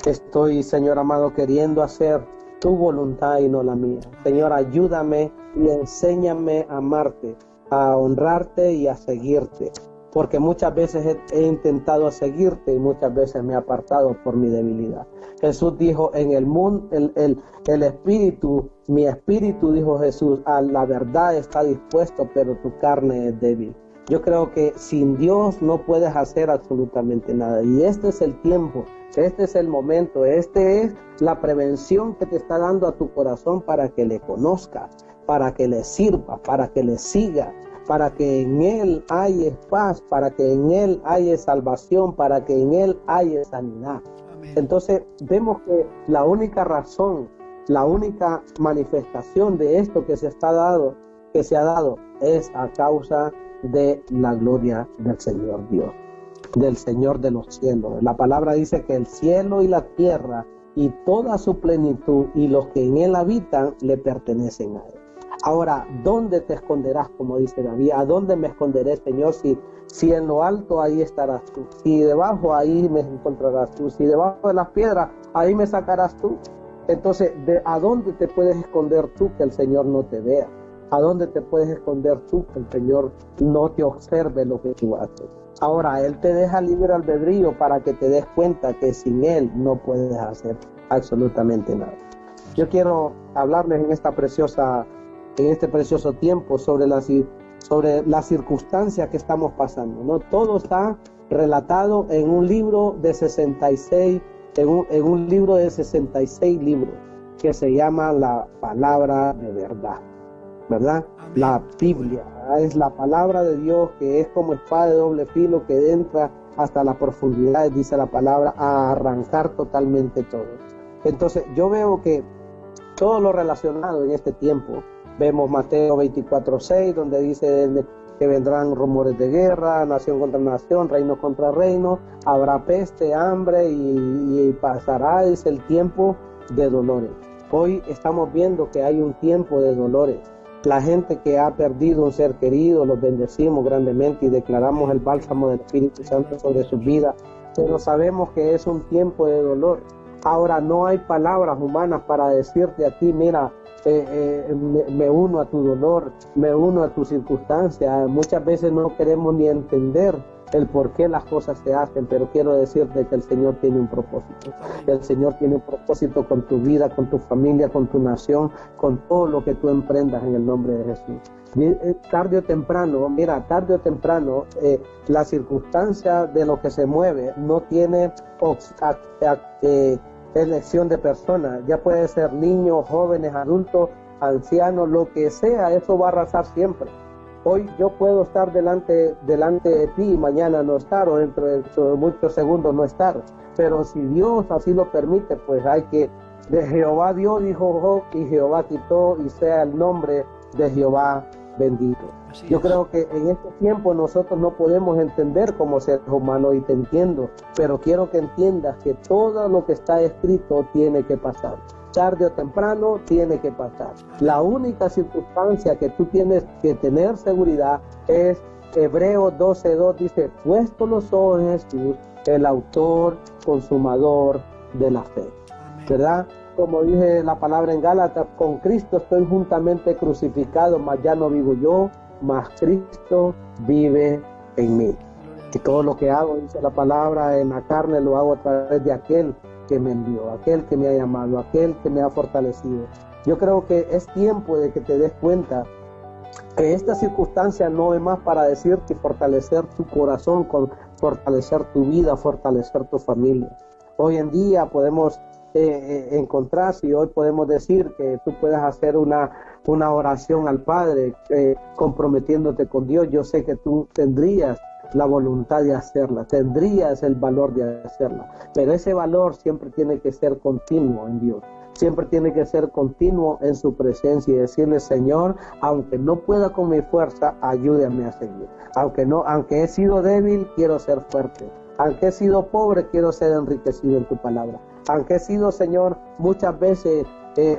S2: Estoy, Señor amado, queriendo hacer tu voluntad y no la mía. Señor, ayúdame y enséñame a amarte, a honrarte y a seguirte porque muchas veces he, intentado seguirte y muchas veces me he apartado por mi debilidad. Jesús dijo, en el mundo, el, el, el espíritu, mi espíritu, dijo Jesús, a la verdad está dispuesto, pero tu carne es débil. Yo creo que sin Dios no puedes hacer absolutamente nada. Y este es el tiempo, este es el momento, este es la prevención que te está dando a tu corazón para que le conozcas, para que le sirva, para que le siga, para que en Él haya paz, para que en Él haya salvación, para que en Él haya sanidad. Entonces vemos que la única razón, la única manifestación de esto que se está dado, que se ha dado, es a causa de la gloria del Señor Dios, del Señor de los cielos. La palabra dice que el cielo y la tierra y toda su plenitud y los que en él habitan le pertenecen a él. Ahora, ¿dónde te esconderás, como dice David? ¿A dónde me esconderé, Señor? Si, si en lo alto, ahí estarás tú. Si debajo, ahí me encontrarás tú. Si debajo de las piedras, ahí me sacarás tú. Entonces, ¿de ¿a dónde te puedes esconder tú que el Señor no te vea? ¿A dónde te puedes esconder tú que el Señor no te observe lo que tú haces? Ahora, Él te deja libre albedrío para que te des cuenta que sin Él no puedes hacer absolutamente nada. Yo quiero hablarles en esta preciosa en este precioso tiempo sobre las sobre la circunstancia que estamos pasando. ¿no? Todo está relatado en un libro de 66, en un, en un libro de 66 libros que se llama la palabra de verdad, ¿verdad? La Biblia es la palabra de Dios que es como espada de doble filo que entra hasta la profundidad, dice la palabra, a arrancar totalmente todo. Entonces yo veo que todo lo relacionado en este tiempo, Vemos Mateo 24:6, donde dice que vendrán rumores de guerra, nación contra nación, reino contra reino, habrá peste, hambre y, pasará es el tiempo de dolores. Hoy estamos viendo que hay un tiempo de dolores. La gente que ha perdido un ser querido, los bendecimos grandemente y declaramos el bálsamo del Espíritu Santo sobre su vida, pero sabemos que es un tiempo de dolor. Ahora no hay palabras humanas para decirte a ti, mira, eh, me, uno a tu dolor, me uno a tu circunstancia. Muchas veces no queremos ni entender el por qué las cosas se hacen, pero quiero decirte que el Señor tiene un propósito. El Señor tiene un propósito con tu vida, con tu familia, con tu nación, con todo lo que tú emprendas en el nombre de Jesús. Eh, tarde o temprano, mira, tarde o temprano, eh, la circunstancia de lo que se mueve no tiene elección de personas, ya puede ser niños, jóvenes, adultos, ancianos, lo que sea, eso va a arrasar siempre. Hoy yo puedo estar delante, delante de ti y mañana no estar, o dentro de, muchos segundos no estar. Pero si Dios así lo permite, pues hay que, de Jehová Dios dijo Job, y Jehová quitó, y sea el nombre de Jehová bendito. Yo creo que en este tiempo nosotros no podemos entender como seres humanos y te entiendo, pero quiero que entiendas que todo lo que está escrito tiene que pasar. Tarde o temprano tiene que pasar. La única circunstancia que tú tienes que tener seguridad es Hebreo 12.2 dice, puesto los ojos en Jesús, el autor, consumador de la fe. ¿Verdad? como dice la palabra en Gálatas, con Cristo estoy juntamente crucificado, mas ya no vivo yo, mas Cristo vive en mí. Y todo lo que hago, dice la palabra, en la carne lo hago a través de aquel que me envió, aquel que me ha llamado, aquel que me ha fortalecido. Yo creo que es tiempo de que te des cuenta que esta circunstancia no es más para decirte fortalecer tu corazón, con fortalecer tu vida, fortalecer tu familia. Hoy en día podemos eh, eh, encontrar, y hoy podemos decir que tú puedes hacer una, una oración al Padre eh, comprometiéndote con Dios. Yo sé que tú tendrías la voluntad de hacerla, tendrías el valor de hacerla, pero ese valor siempre tiene que ser continuo en Dios siempre tiene que ser continuo en su presencia y decirle, Señor, aunque no pueda con mi fuerza, ayúdame a seguir. Aunque no, aunque he sido débil, quiero ser fuerte. Aunque he sido pobre, quiero ser enriquecido en tu palabra. Aunque he sido, Señor, muchas veces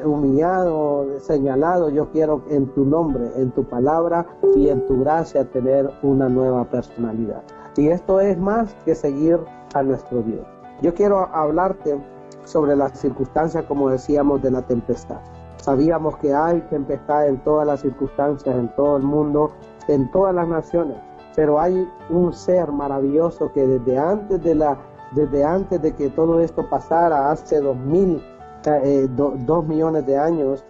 S2: humillado, señalado, yo quiero en tu nombre, en tu palabra y en tu gracia tener una nueva personalidad. Y esto es más que seguir a nuestro Dios. Yo quiero hablarte sobre las circunstancias, como decíamos, de la tempestad. Sabíamos que hay tempestad en todas las circunstancias, en todo el mundo, en todas las naciones, pero hay un ser maravilloso que desde antes de la desde antes de que todo esto pasara, hace dos mil, eh, dos millones de años,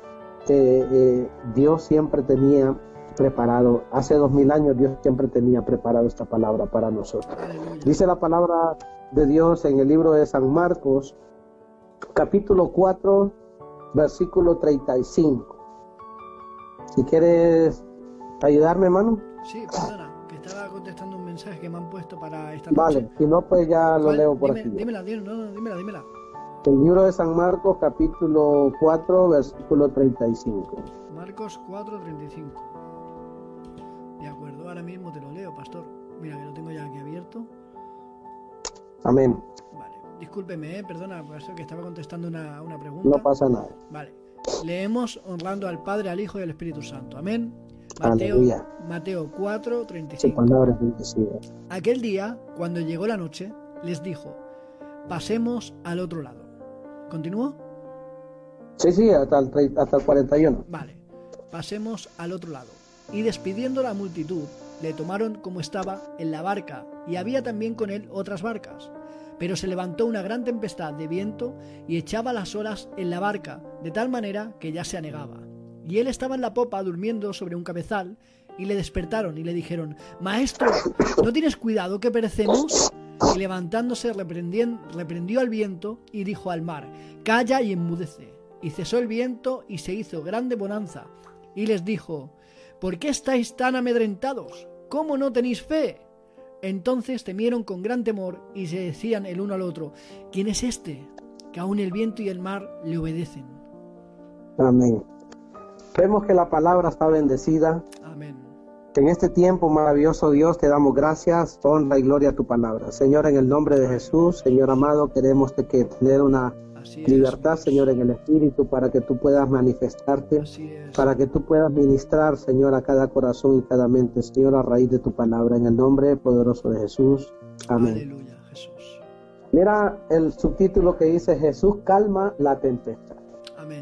S2: eh, Dios siempre tenía preparado, hace dos mil años Dios siempre tenía preparado esta palabra para nosotros. Dice la palabra de Dios en el libro de San Marcos, capítulo 4, versículo 35. Si quieres ayudarme, hermano.
S1: Sí, perdona, que estaba contestando un mensaje que me han puesto para esta
S2: noche. Vale, si no, pues ya lo leo por aquí.
S1: Dímela, dímela, dímela, dímela.
S2: El libro de San Marcos, capítulo 4, versículo 35.
S1: Marcos 4, 35. De acuerdo, ahora mismo te lo leo, pastor. Mira que lo tengo ya aquí abierto.
S2: Amén.
S1: Discúlpeme, eh, perdona, por eso que estaba contestando una, una pregunta.
S2: No pasa nada.
S1: Vale. Leemos honrando al Padre, al Hijo y al Espíritu Santo. Amén. Mateo, Mateo 4, 35. Aquel día, cuando llegó la noche, les dijo, pasemos al otro lado. ¿Continúo?
S2: Sí, sí, hasta el, hasta el 41.
S1: Vale, pasemos al otro lado. Y despidiendo la multitud, le tomaron como estaba en la barca, y había también con él otras barcas. Pero se levantó una gran tempestad de viento y echaba las olas en la barca, de tal manera que ya se anegaba. Y él estaba en la popa durmiendo sobre un cabezal, y le despertaron y le dijeron, Maestro, ¿no tienes cuidado que perecemos? Y levantándose reprendió al viento y dijo al mar, Calla y enmudece. Y cesó el viento y se hizo grande bonanza. Y les dijo, ¿por qué estáis tan amedrentados? ¿Cómo no tenéis fe? Entonces temieron con gran temor y se decían el uno al otro, ¿quién es este? Que aún el viento y el mar le obedecen.
S2: Amén. Vemos que la palabra está bendecida.
S1: Amén.
S2: En este tiempo maravilloso Dios te damos gracias, honra y gloria a tu palabra. Señor, en el nombre de Jesús, Señor amado, queremos que tener una libertad, Señor, en el Espíritu, para que tú puedas manifestarte, para que tú puedas ministrar, Señor, a cada corazón y cada mente, Señor, a raíz de tu palabra, en el nombre poderoso de Jesús. Amén.
S1: Aleluya, Jesús.
S2: Mira el subtítulo que dice Jesús calma la tempestad.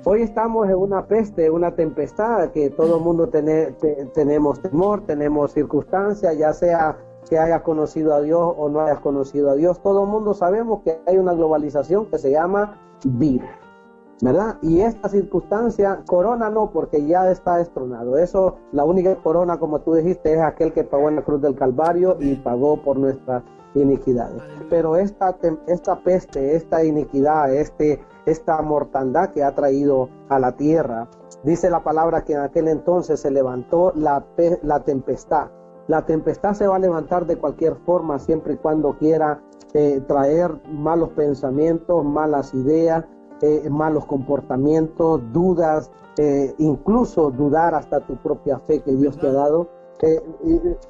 S2: Hoy estamos en una peste, una tempestad, que todo el mundo tenemos temor, tenemos circunstancias, ya sea que hayas conocido a Dios o no hayas conocido a Dios. Todo el mundo sabemos que hay una globalización que se llama virus, ¿verdad? Y esta circunstancia, corona no, porque ya está destronado. Eso, la única corona, como tú dijiste, es aquel que pagó en la cruz del Calvario y pagó por nuestras iniquidades. Pero esta, esta peste, esta iniquidad, este, esta mortandad que ha traído a la tierra, dice la palabra que en aquel entonces se levantó la, la tempestad. La tempestad se va a levantar de cualquier forma siempre y cuando quiera eh, traer malos pensamientos, malas ideas, eh, malos comportamientos, dudas, eh, incluso dudar hasta tu propia fe que Dios te ha dado.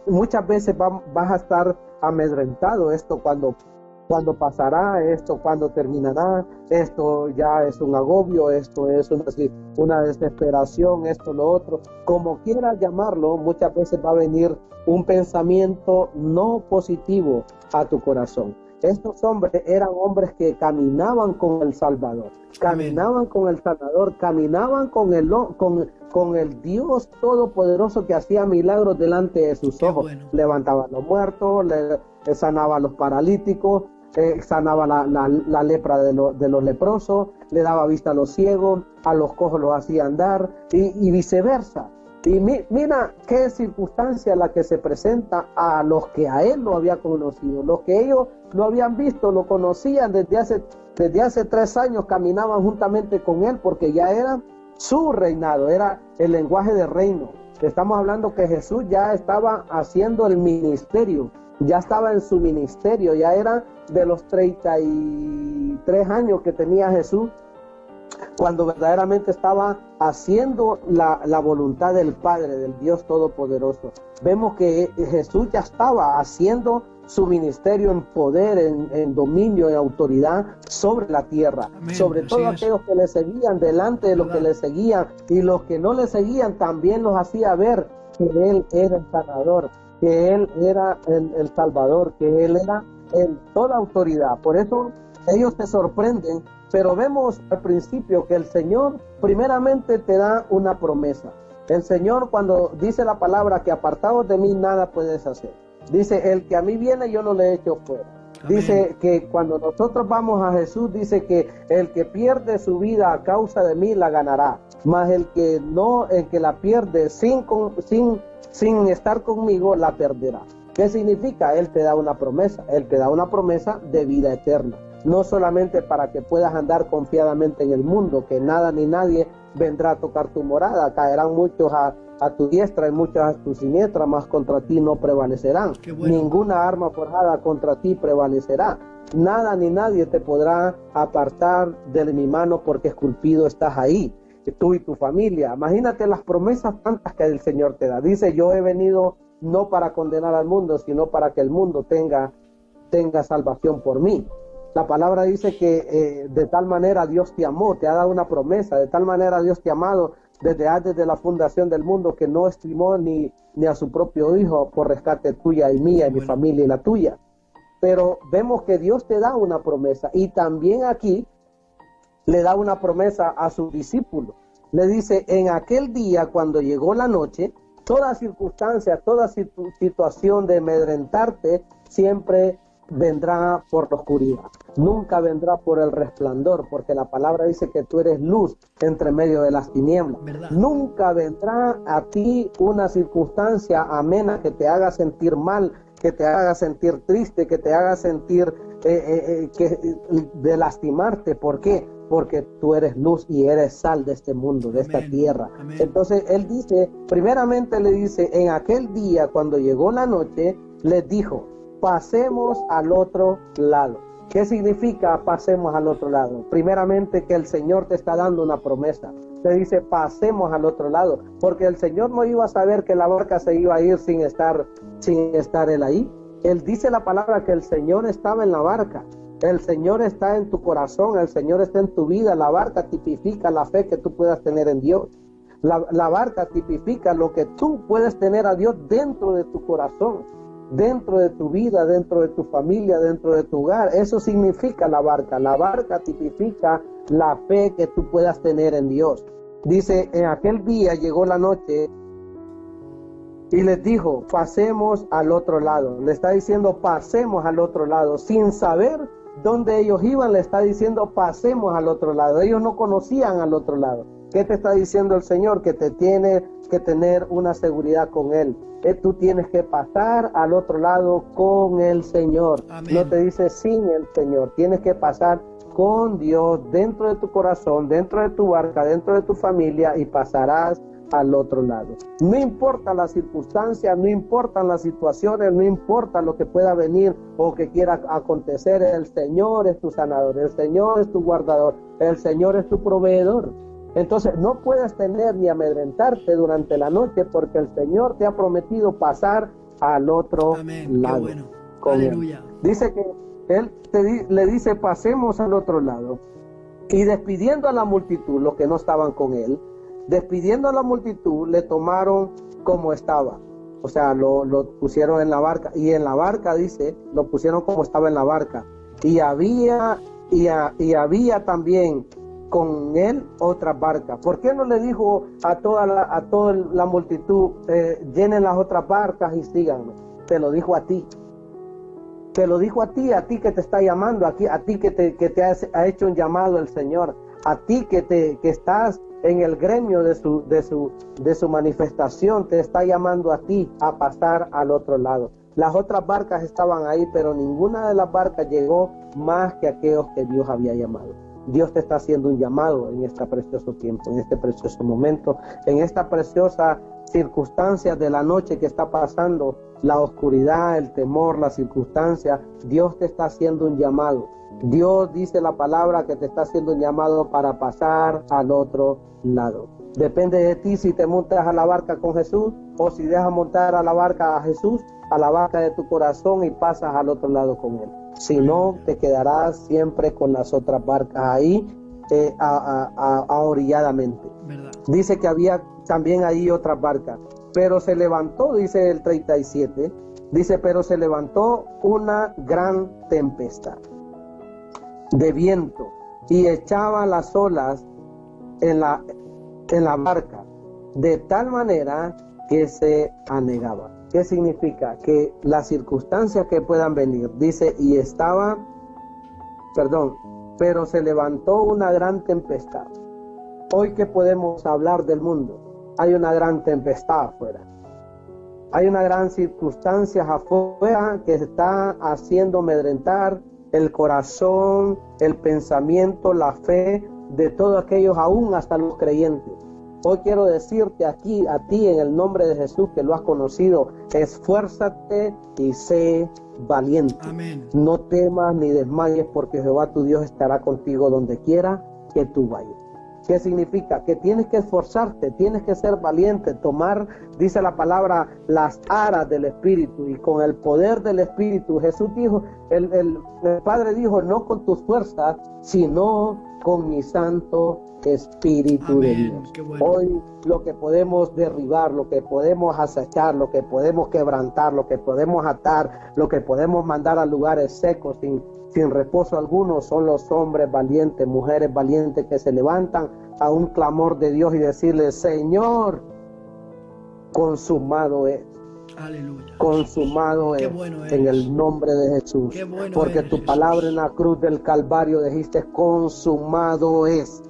S2: Muchas veces vas a estar amedrentado esto cuando cuando pasará esto, cuando terminará, esto ya es un agobio, esto es una, desesperación, esto, lo otro. Como quieras llamarlo, muchas veces va a venir un pensamiento no positivo a tu corazón. Estos hombres eran hombres que caminaban con el Salvador, caminaban con el Salvador, caminaban con el, con, con el Dios Todopoderoso que hacía milagros delante de sus ojos. Levantaba a los muertos, le, sanaba a los paralíticos, eh, sanaba la, lepra de, de, los leprosos, le daba vista a los ciegos, a los cojos los hacía andar y, y viceversa. Y mira qué circunstancia la que se presenta a los que a él lo había conocido, los que ellos lo habían visto, lo conocían desde hace, desde hace tres años, caminaban juntamente con él porque ya era su reinado, era el lenguaje de reino. Estamos hablando que Jesús ya estaba haciendo el ministerio, ya estaba en su ministerio, ya era de los 33 años que tenía Jesús cuando verdaderamente estaba haciendo la, voluntad del Padre, del Dios Todopoderoso. Vemos que Jesús ya estaba haciendo su ministerio en poder, en, dominio, en autoridad sobre la tierra, sobre todo aquellos que le seguían, delante de los que le seguían, y los que no le seguían también los hacía ver que Él era el sanador, que Él era el, el Salvador, que Él era en toda autoridad. Por eso ellos te sorprenden pero vemos al principio que el Señor primeramente te da una promesa. El Señor cuando dice la palabra que apartados de mí nada puedes hacer. Dice, el que a mí viene yo no le echo fuera. Dice que cuando nosotros vamos a Jesús, dice que el que pierde su vida a causa de mí la ganará. Mas el que no, el que la pierde sin, sin, sin estar conmigo, la perderá. ¿Qué significa? Él te da una promesa. Él te da una promesa de vida eterna no solamente para que puedas andar confiadamente en el mundo, que nada ni nadie vendrá a tocar tu morada, caerán muchos a, tu diestra y muchos a tu siniestra, mas contra ti no prevalecerán. Ninguna arma forjada contra ti prevalecerá. Nada ni nadie te podrá apartar de mi mano porque esculpido estás ahí, tú y tu familia. Imagínate las promesas tantas que el Señor te da. Dice, yo he venido no para condenar al mundo, sino para que el mundo tenga, tenga salvación por mí. La palabra dice que eh, de tal manera Dios te amó, te ha dado una promesa, de tal manera Dios te ha amado desde antes de la fundación del mundo que no estimó ni, ni a su propio Hijo por rescate tuya y mía y mi familia y la tuya. Pero vemos que Dios te da una promesa y también aquí le da una promesa a su discípulo. Le dice, en aquel día cuando llegó la noche, toda circunstancia, toda situación de amedrentarte siempre vendrá por la oscuridad, nunca vendrá por el resplandor, porque la palabra dice que tú eres luz entre medio de las tinieblas. Nunca vendrá a ti una circunstancia amena que te haga sentir mal, que te haga sentir triste, que te haga sentir eh, eh, eh, que, de lastimarte. ¿Por qué? Porque tú eres luz y eres sal de este mundo, de esta tierra. Entonces él dice, primeramente le dice, en aquel día cuando llegó la noche, les dijo, pasemos al otro lado. ¿Qué significa pasemos al otro lado? Primeramente que el Señor te está dando una promesa. Te dice pasemos al otro lado, porque el Señor no iba a saber que la barca se iba a ir sin estar sin estar él ahí. Él dice la palabra que el Señor estaba en la barca. El Señor está en tu corazón, el Señor está en tu vida. La barca tipifica la fe que tú puedas tener en Dios. La, la barca tipifica lo que tú puedes tener a Dios dentro de tu corazón dentro de tu vida, dentro de tu familia, dentro de tu hogar. Eso significa la barca. La barca tipifica la fe que tú puedas tener en Dios. Dice, en aquel día llegó la noche y les dijo, pasemos al otro lado. Le está diciendo, pasemos al otro lado. Sin saber dónde ellos iban, le está diciendo, pasemos al otro lado. Ellos no conocían al otro lado. ¿Qué te está diciendo el Señor? Que te tiene que tener una seguridad con Él. Que tú tienes que pasar al otro lado con el Señor. No te dice sin el Señor. Tienes que pasar con Dios dentro de tu corazón, dentro de tu barca, dentro de tu familia y pasarás al otro lado. No importa las circunstancias, no importan las situaciones, no importa lo que pueda venir o que quiera acontecer, el Señor es tu sanador, el Señor es tu guardador, el Señor es tu proveedor. Entonces no puedes tener ni amedrentarte durante la noche porque el Señor te ha prometido pasar al otro lado. Dice que Él le dice pasemos al otro lado. Y despidiendo a la multitud, los que no estaban con Él, despidiendo a la multitud, le tomaron como estaba. O sea, lo, lo pusieron en la barca. Y en la barca, dice, lo pusieron como estaba en la barca. y había, y, y había también con él otras barcas. ¿Por qué no le dijo a toda la, a toda la multitud, eh, llenen las otras barcas y síganme? Te lo dijo a ti. Te lo dijo a ti, a ti que te está llamando, aquí, a ti que te, que te ha, hecho un llamado el Señor, a ti que, te, que estás en el gremio de su manifestación, te está llamando a ti a pasar al otro lado. Las otras barcas estaban ahí, pero ninguna de las barcas llegó más que aquellos que Dios había llamado. Dios te está haciendo un llamado en este precioso tiempo, en este precioso momento, en esta preciosa circunstancia de la noche que está pasando, la oscuridad, el temor, la circunstancia. Dios te está haciendo un llamado. Dios dice la palabra que te está haciendo un llamado para pasar al otro lado. Depende de ti si te montas a la barca con Jesús o si dejas montar a la barca a Jesús, a la barca de tu corazón y pasas al otro lado con Él si no te quedarás siempre con las otras barcas ahí eh, a, orilladamente. Dice que había también ahí otras barcas, pero se levantó, dice el 37, dice, pero se levantó una gran tempestad de viento y echaba las olas en la, en la barca, de tal manera que se anegaba. ¿Qué significa? Que las circunstancias que puedan venir, dice, y estaba, perdón, pero se levantó una gran tempestad. Hoy que podemos hablar del mundo, hay una gran tempestad afuera. Hay una gran circunstancia afuera que está haciendo medrentar el corazón, el pensamiento, la fe de todos aquellos, aún hasta los creyentes. Hoy quiero decirte aquí, a ti, en el nombre de Jesús que lo has conocido, esfuérzate y sé valiente. No temas ni desmayes porque Jehová tu Dios estará contigo donde quiera que tú vayas. ¿Qué significa? Que tienes que esforzarte, tienes que ser valiente, tomar, dice la palabra, las aras del Espíritu y con el poder del Espíritu. Jesús dijo, el, el Padre dijo, no con tus fuerzas, sino con mi santo Espíritu de Dios. Hoy lo que podemos derribar, lo que podemos acechar, lo que podemos quebrantar, lo que podemos atar, lo que podemos mandar a lugares secos sin, sin reposo alguno son los hombres valientes, mujeres valientes que se levantan a un clamor de Dios y decirle, Señor, consumado es. Aleluya. Consumado es en el nombre de Jesús. porque tu palabra en la cruz del Calvario dijiste, consumado es.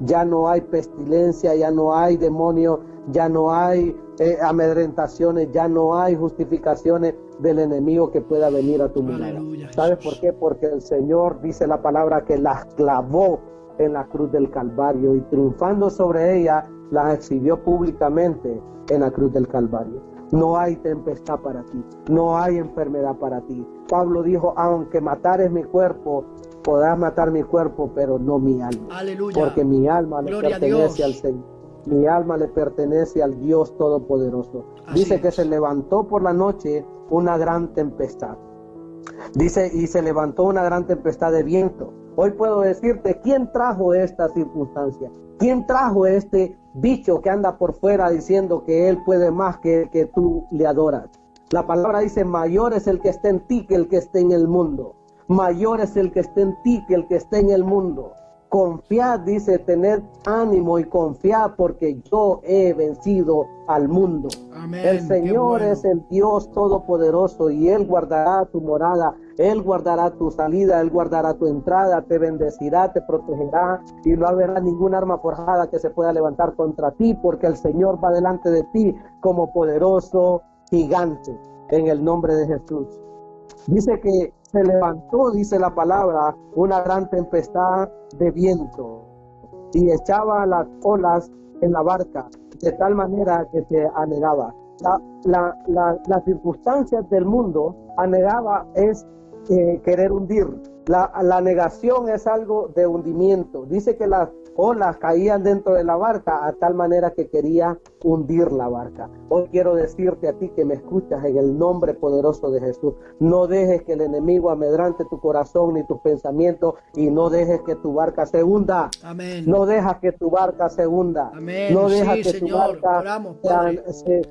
S2: Ya no hay pestilencia, ya no hay demonio, ya no hay eh, amedrentaciones, ya no hay justificaciones del enemigo que pueda venir a tu morada. ¿Sabes por qué? Porque el Señor dice la palabra que las clavó en la cruz del Calvario y triunfando sobre ella las exhibió públicamente en la cruz del Calvario. No hay tempestad para ti, no hay enfermedad para ti. Pablo dijo, aunque matares mi cuerpo, podrás matar mi cuerpo, pero no mi alma. Porque mi alma le pertenece al Señor. Mi alma le pertenece al Dios Todopoderoso. Dice que se levantó por la noche una gran tempestad. Dice, y se levantó una gran tempestad de viento. Hoy puedo decirte, ¿quién trajo esta circunstancia? ¿Quién trajo este bicho que anda por fuera diciendo que él puede más que, que tú le adoras? La palabra dice, mayor es el que está en ti que el que esté en el mundo mayor es el que esté en ti que el que esté en el mundo. Confiad, dice, tener ánimo y confiad porque yo he vencido al mundo. el Señor es el Dios todopoderoso y Él guardará tu morada, Él guardará tu salida, Él guardará tu entrada, te bendecirá, te protegerá y no habrá ningún arma forjada que se pueda levantar contra ti porque el Señor va delante de ti como poderoso gigante en el nombre de Jesús. Dice que se levantó, dice la palabra, una gran tempestad de viento y echaba las olas en la barca de tal manera que se anegaba. las circunstancias del mundo anegaba es eh, querer hundir. La, la negación es algo de hundimiento. Dice que las olas caían dentro de la barca a tal manera que quería hundir la barca. Hoy quiero decirte a ti que me escuchas en el nombre poderoso de Jesús. No dejes que el enemigo amedrante tu corazón ni tus pensamientos y no dejes que tu barca se hunda. Amén. No dejas que tu barca se hunda. Amén. No dejas que tu barca se,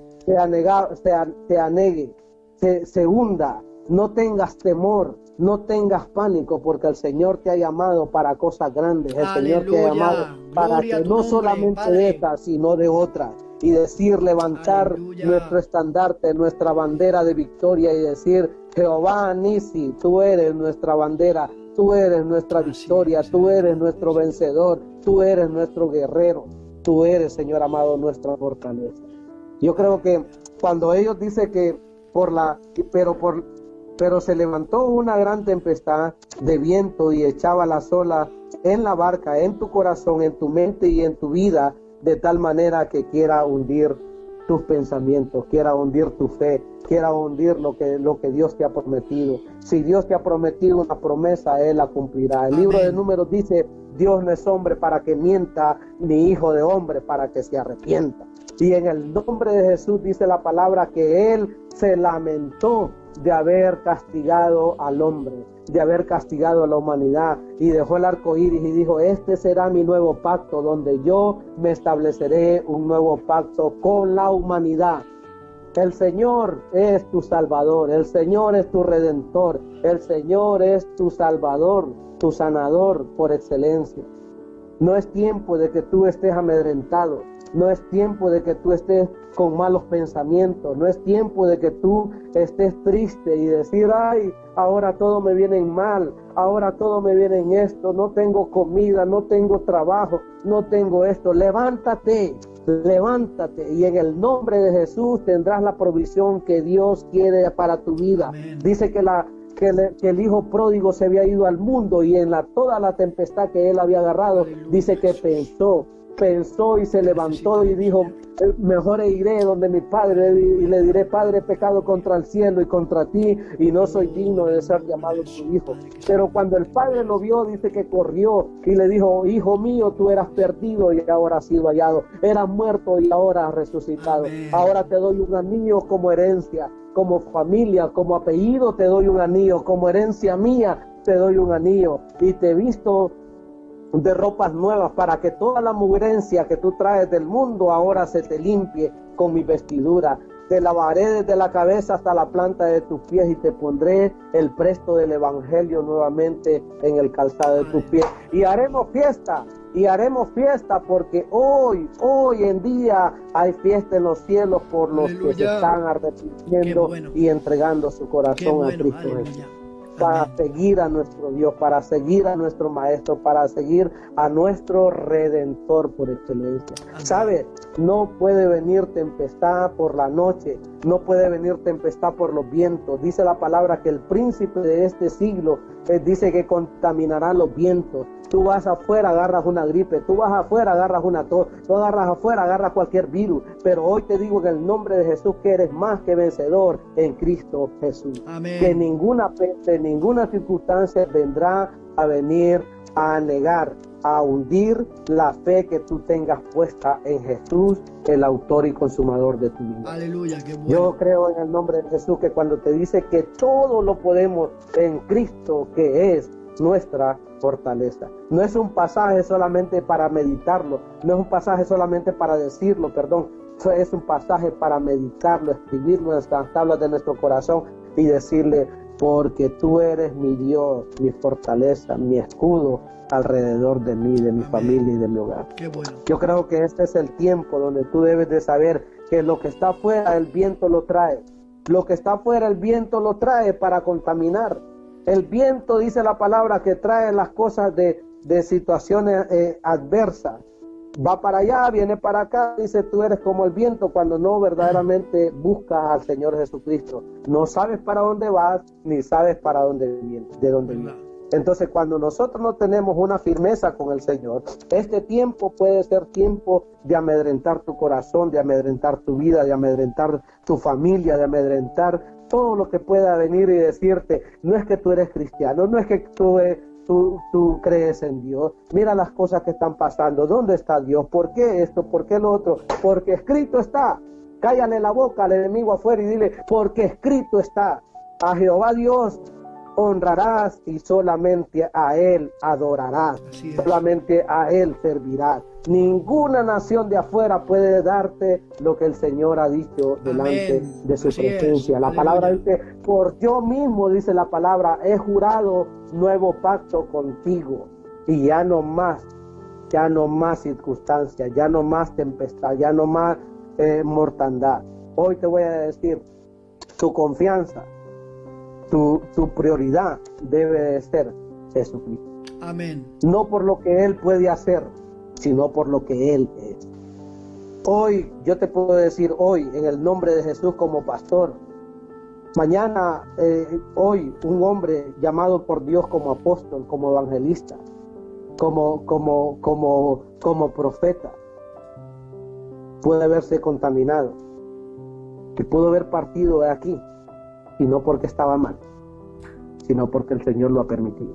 S2: se, anegue, se, se hunda no tengas temor, no tengas pánico, porque el Señor te ha llamado para cosas grandes. El Señor te ha llamado para que no solamente de estas, sino de otras. Y decir, levantar nuestro estandarte, nuestra bandera de victoria y decir, Jehová Nisi, tú eres nuestra bandera, tú eres nuestra victoria, tú eres nuestro vencedor, tú eres nuestro guerrero, tú eres, Señor amado, nuestra fortaleza. Yo creo que cuando ellos dicen que por la, pero por, pero se levantó una gran tempestad de viento y echaba las olas en la barca, en tu corazón, en tu mente y en tu vida, de tal manera que quiera hundir tus pensamientos, quiera hundir tu fe, quiera hundir lo que, lo que Dios te ha prometido. Si Dios te ha prometido una promesa, Él la cumplirá. El libro de números dice, Dios no es hombre para que mienta, ni hijo de hombre para que se arrepienta. Y en el nombre de Jesús dice la palabra que Él se lamentó de haber castigado al hombre, de haber castigado a la humanidad y dejó el arco iris y dijo: Este será mi nuevo pacto, donde yo me estableceré un nuevo pacto con la humanidad. El Señor es tu Salvador, el Señor es tu Redentor, el Señor es tu Salvador, tu sanador por excelencia. No es tiempo de que tú estés amedrentado, no es tiempo de que tú estés con malos pensamientos. No es tiempo de que tú estés triste y decir, ay, ahora todo me viene mal, ahora todo me viene en esto, no tengo comida, no tengo trabajo, no tengo esto. Levántate, levántate y en el nombre de Jesús tendrás la provisión que Dios quiere para tu vida. Dice que la que, el hijo pródigo se había ido al mundo y en la, toda la tempestad que él había agarrado, dice que pensó, pensó y se levantó y dijo, eh, mejor iré donde mi padre y le diré, Padre, pecado contra el cielo y contra ti y no soy digno de ser llamado tu hijo. Pero cuando el padre lo vio, dice que corrió y le dijo, hijo mío, tú eras perdido y ahora has sido hallado. Eras muerto y ahora has resucitado. Ahora te doy un anillo como herencia, como familia, como apellido te doy un anillo, como herencia mía te doy un anillo y te he visto de ropas nuevas para que toda la mugrencia que tú traes del mundo ahora se te limpie con mi vestidura. Te lavaré desde la cabeza hasta la planta de tus pies y te pondré el presto del evangelio nuevamente en el calzado de tus pies. Y haremos fiesta, y haremos fiesta porque hoy, hoy en día hay fiesta en los cielos por los que se están arrepintiendo y entregando su corazón a Cristo Jesús para seguir a nuestro Dios, para seguir a nuestro Maestro, para seguir a nuestro Redentor por excelencia. ¿Sabe? No puede venir tempestad por la noche, no puede venir tempestad por los vientos. Dice la palabra que el príncipe de este siglo eh, dice que contaminará los vientos. Tú vas afuera, agarras una gripe, tú vas afuera, agarras una tos, tú agarras afuera, agarras cualquier virus. Pero hoy te digo en el nombre de Jesús que eres más que vencedor en Cristo Jesús. Que ninguna peste, ninguna circunstancia vendrá a venir a negar, a hundir la fe que tú tengas puesta en Jesús, el autor y consumador de tu vida.
S1: Aleluya, qué bueno.
S2: Yo creo en el nombre de Jesús que cuando te dice que todo lo podemos en Cristo, que es nuestra fortaleza. No es un pasaje solamente para meditarlo, no es un pasaje solamente para decirlo, perdón, es un pasaje para meditarlo, escribirlo en las tablas de nuestro corazón y decirle, porque tú eres mi Dios, mi fortaleza, mi escudo alrededor de mí, de mi familia y de mi hogar. Yo creo que este es el tiempo donde tú debes de saber que lo que está afuera el viento lo trae. Lo que está afuera el viento lo trae para contaminar. El viento dice la palabra que trae las cosas de, situaciones eh, adversas va para allá, viene para acá, dice tú eres como el viento cuando no verdaderamente buscas al Señor Jesucristo. No sabes para dónde vas, ni sabes para dónde vienes, de dónde vienes. Entonces, cuando nosotros no tenemos una firmeza con el Señor, este tiempo puede ser tiempo de amedrentar tu corazón, de amedrentar tu vida, de amedrentar tu familia, de amedrentar todo lo que pueda venir y decirte, no es que tú eres cristiano, no es que tú, tú crees en Dios. Mira las cosas que están pasando. ¿Dónde está Dios? ¿Por qué esto? ¿Por qué lo otro? Porque escrito está. Cállale la boca al enemigo afuera y dile, porque escrito está. A Jehová Dios honrarás y solamente a Él adorarás, solamente a Él servirás. Ninguna nación de afuera puede darte lo que el Señor ha dicho delante de su presencia. La palabra dice, por yo mismo, dice la palabra, he jurado nuevo pacto contigo y ya no más, ya no más circunstancias, ya no más tempestad, ya no más eh, mortandad. Hoy te voy a decir, tu confianza, tu, tu prioridad debe de ser Jesucristo.
S1: Amén.
S2: No por lo que Él puede hacer, sino por lo que Él es. Hoy, yo te puedo decir hoy, en el nombre de Jesús como pastor, mañana, eh, hoy, un hombre llamado por Dios como apóstol, como evangelista, como, como, como, como profeta, puede haberse contaminado, que pudo haber partido de aquí, y no porque estaba mal, sino porque el Señor lo ha permitido.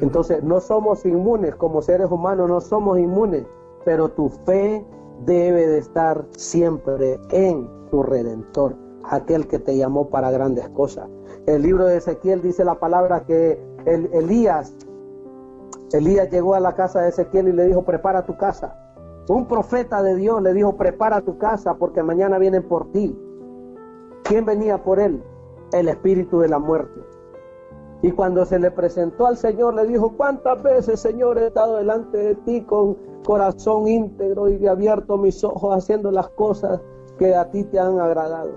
S2: Entonces, no somos inmunes como seres humanos, no somos inmunes, pero tu fe debe de estar siempre en tu redentor, aquel que te llamó para grandes cosas. El libro de Ezequiel dice la palabra que Elías, Elías llegó a la casa de Ezequiel y le dijo, prepara tu casa. Un profeta de Dios le dijo, prepara tu casa porque mañana vienen por ti. ¿Quién venía por él? El espíritu de la muerte. Y cuando se le presentó al Señor, le dijo, ¿cuántas veces, Señor, he estado delante de ti con corazón íntegro y abierto mis ojos haciendo las cosas que a ti te han agradado?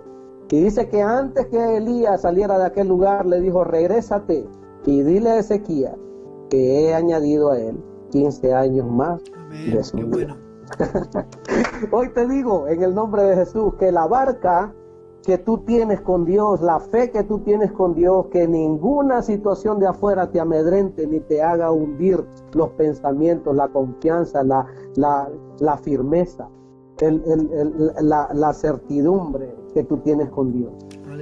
S2: Y dice que antes que Elías saliera de aquel lugar, le dijo, regrésate y dile a Ezequiel que he añadido a él 15 años más de su vida. Hoy te digo, en el nombre de Jesús, que la barca que tú tienes con Dios, la fe que tú tienes con Dios, que ninguna situación de afuera te amedrente ni te haga hundir los pensamientos, la confianza, la, la, firmeza, la, certidumbre que tú tienes con Dios,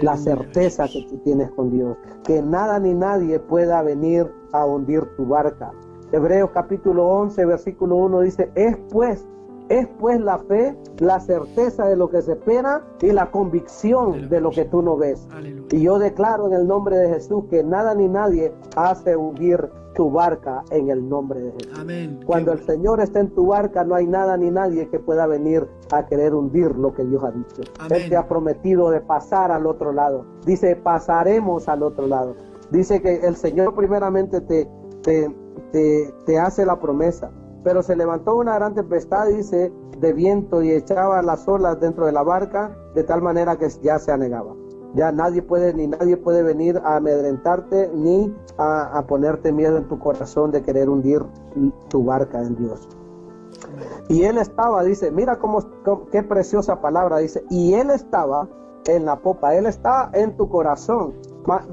S2: la certeza que tú tienes con Dios, que nada ni nadie pueda venir a hundir tu barca. Hebreos capítulo 11, versículo 1 dice, es pues es pues la fe, la certeza de lo que se espera y la convicción de lo que tú no ves. Y yo declaro en el nombre de Jesús que nada ni nadie hace hundir tu barca en el nombre de Jesús. Cuando el Señor está en tu barca, no hay nada ni nadie que pueda venir a querer hundir lo que Dios ha dicho. Él te ha prometido de pasar al otro lado. Dice, pasaremos al otro lado. Dice que el Señor primeramente te, te, te, te hace la promesa pero se levantó una gran tempestad, dice, de viento y echaba las olas dentro de la barca, de tal manera que ya se anegaba. Ya nadie puede, ni nadie puede venir a amedrentarte, ni a, ponerte miedo en tu corazón de querer hundir tu barca en Dios. Y él estaba, dice, mira cómo, qué preciosa palabra, dice, y él estaba en la popa, él está en tu corazón.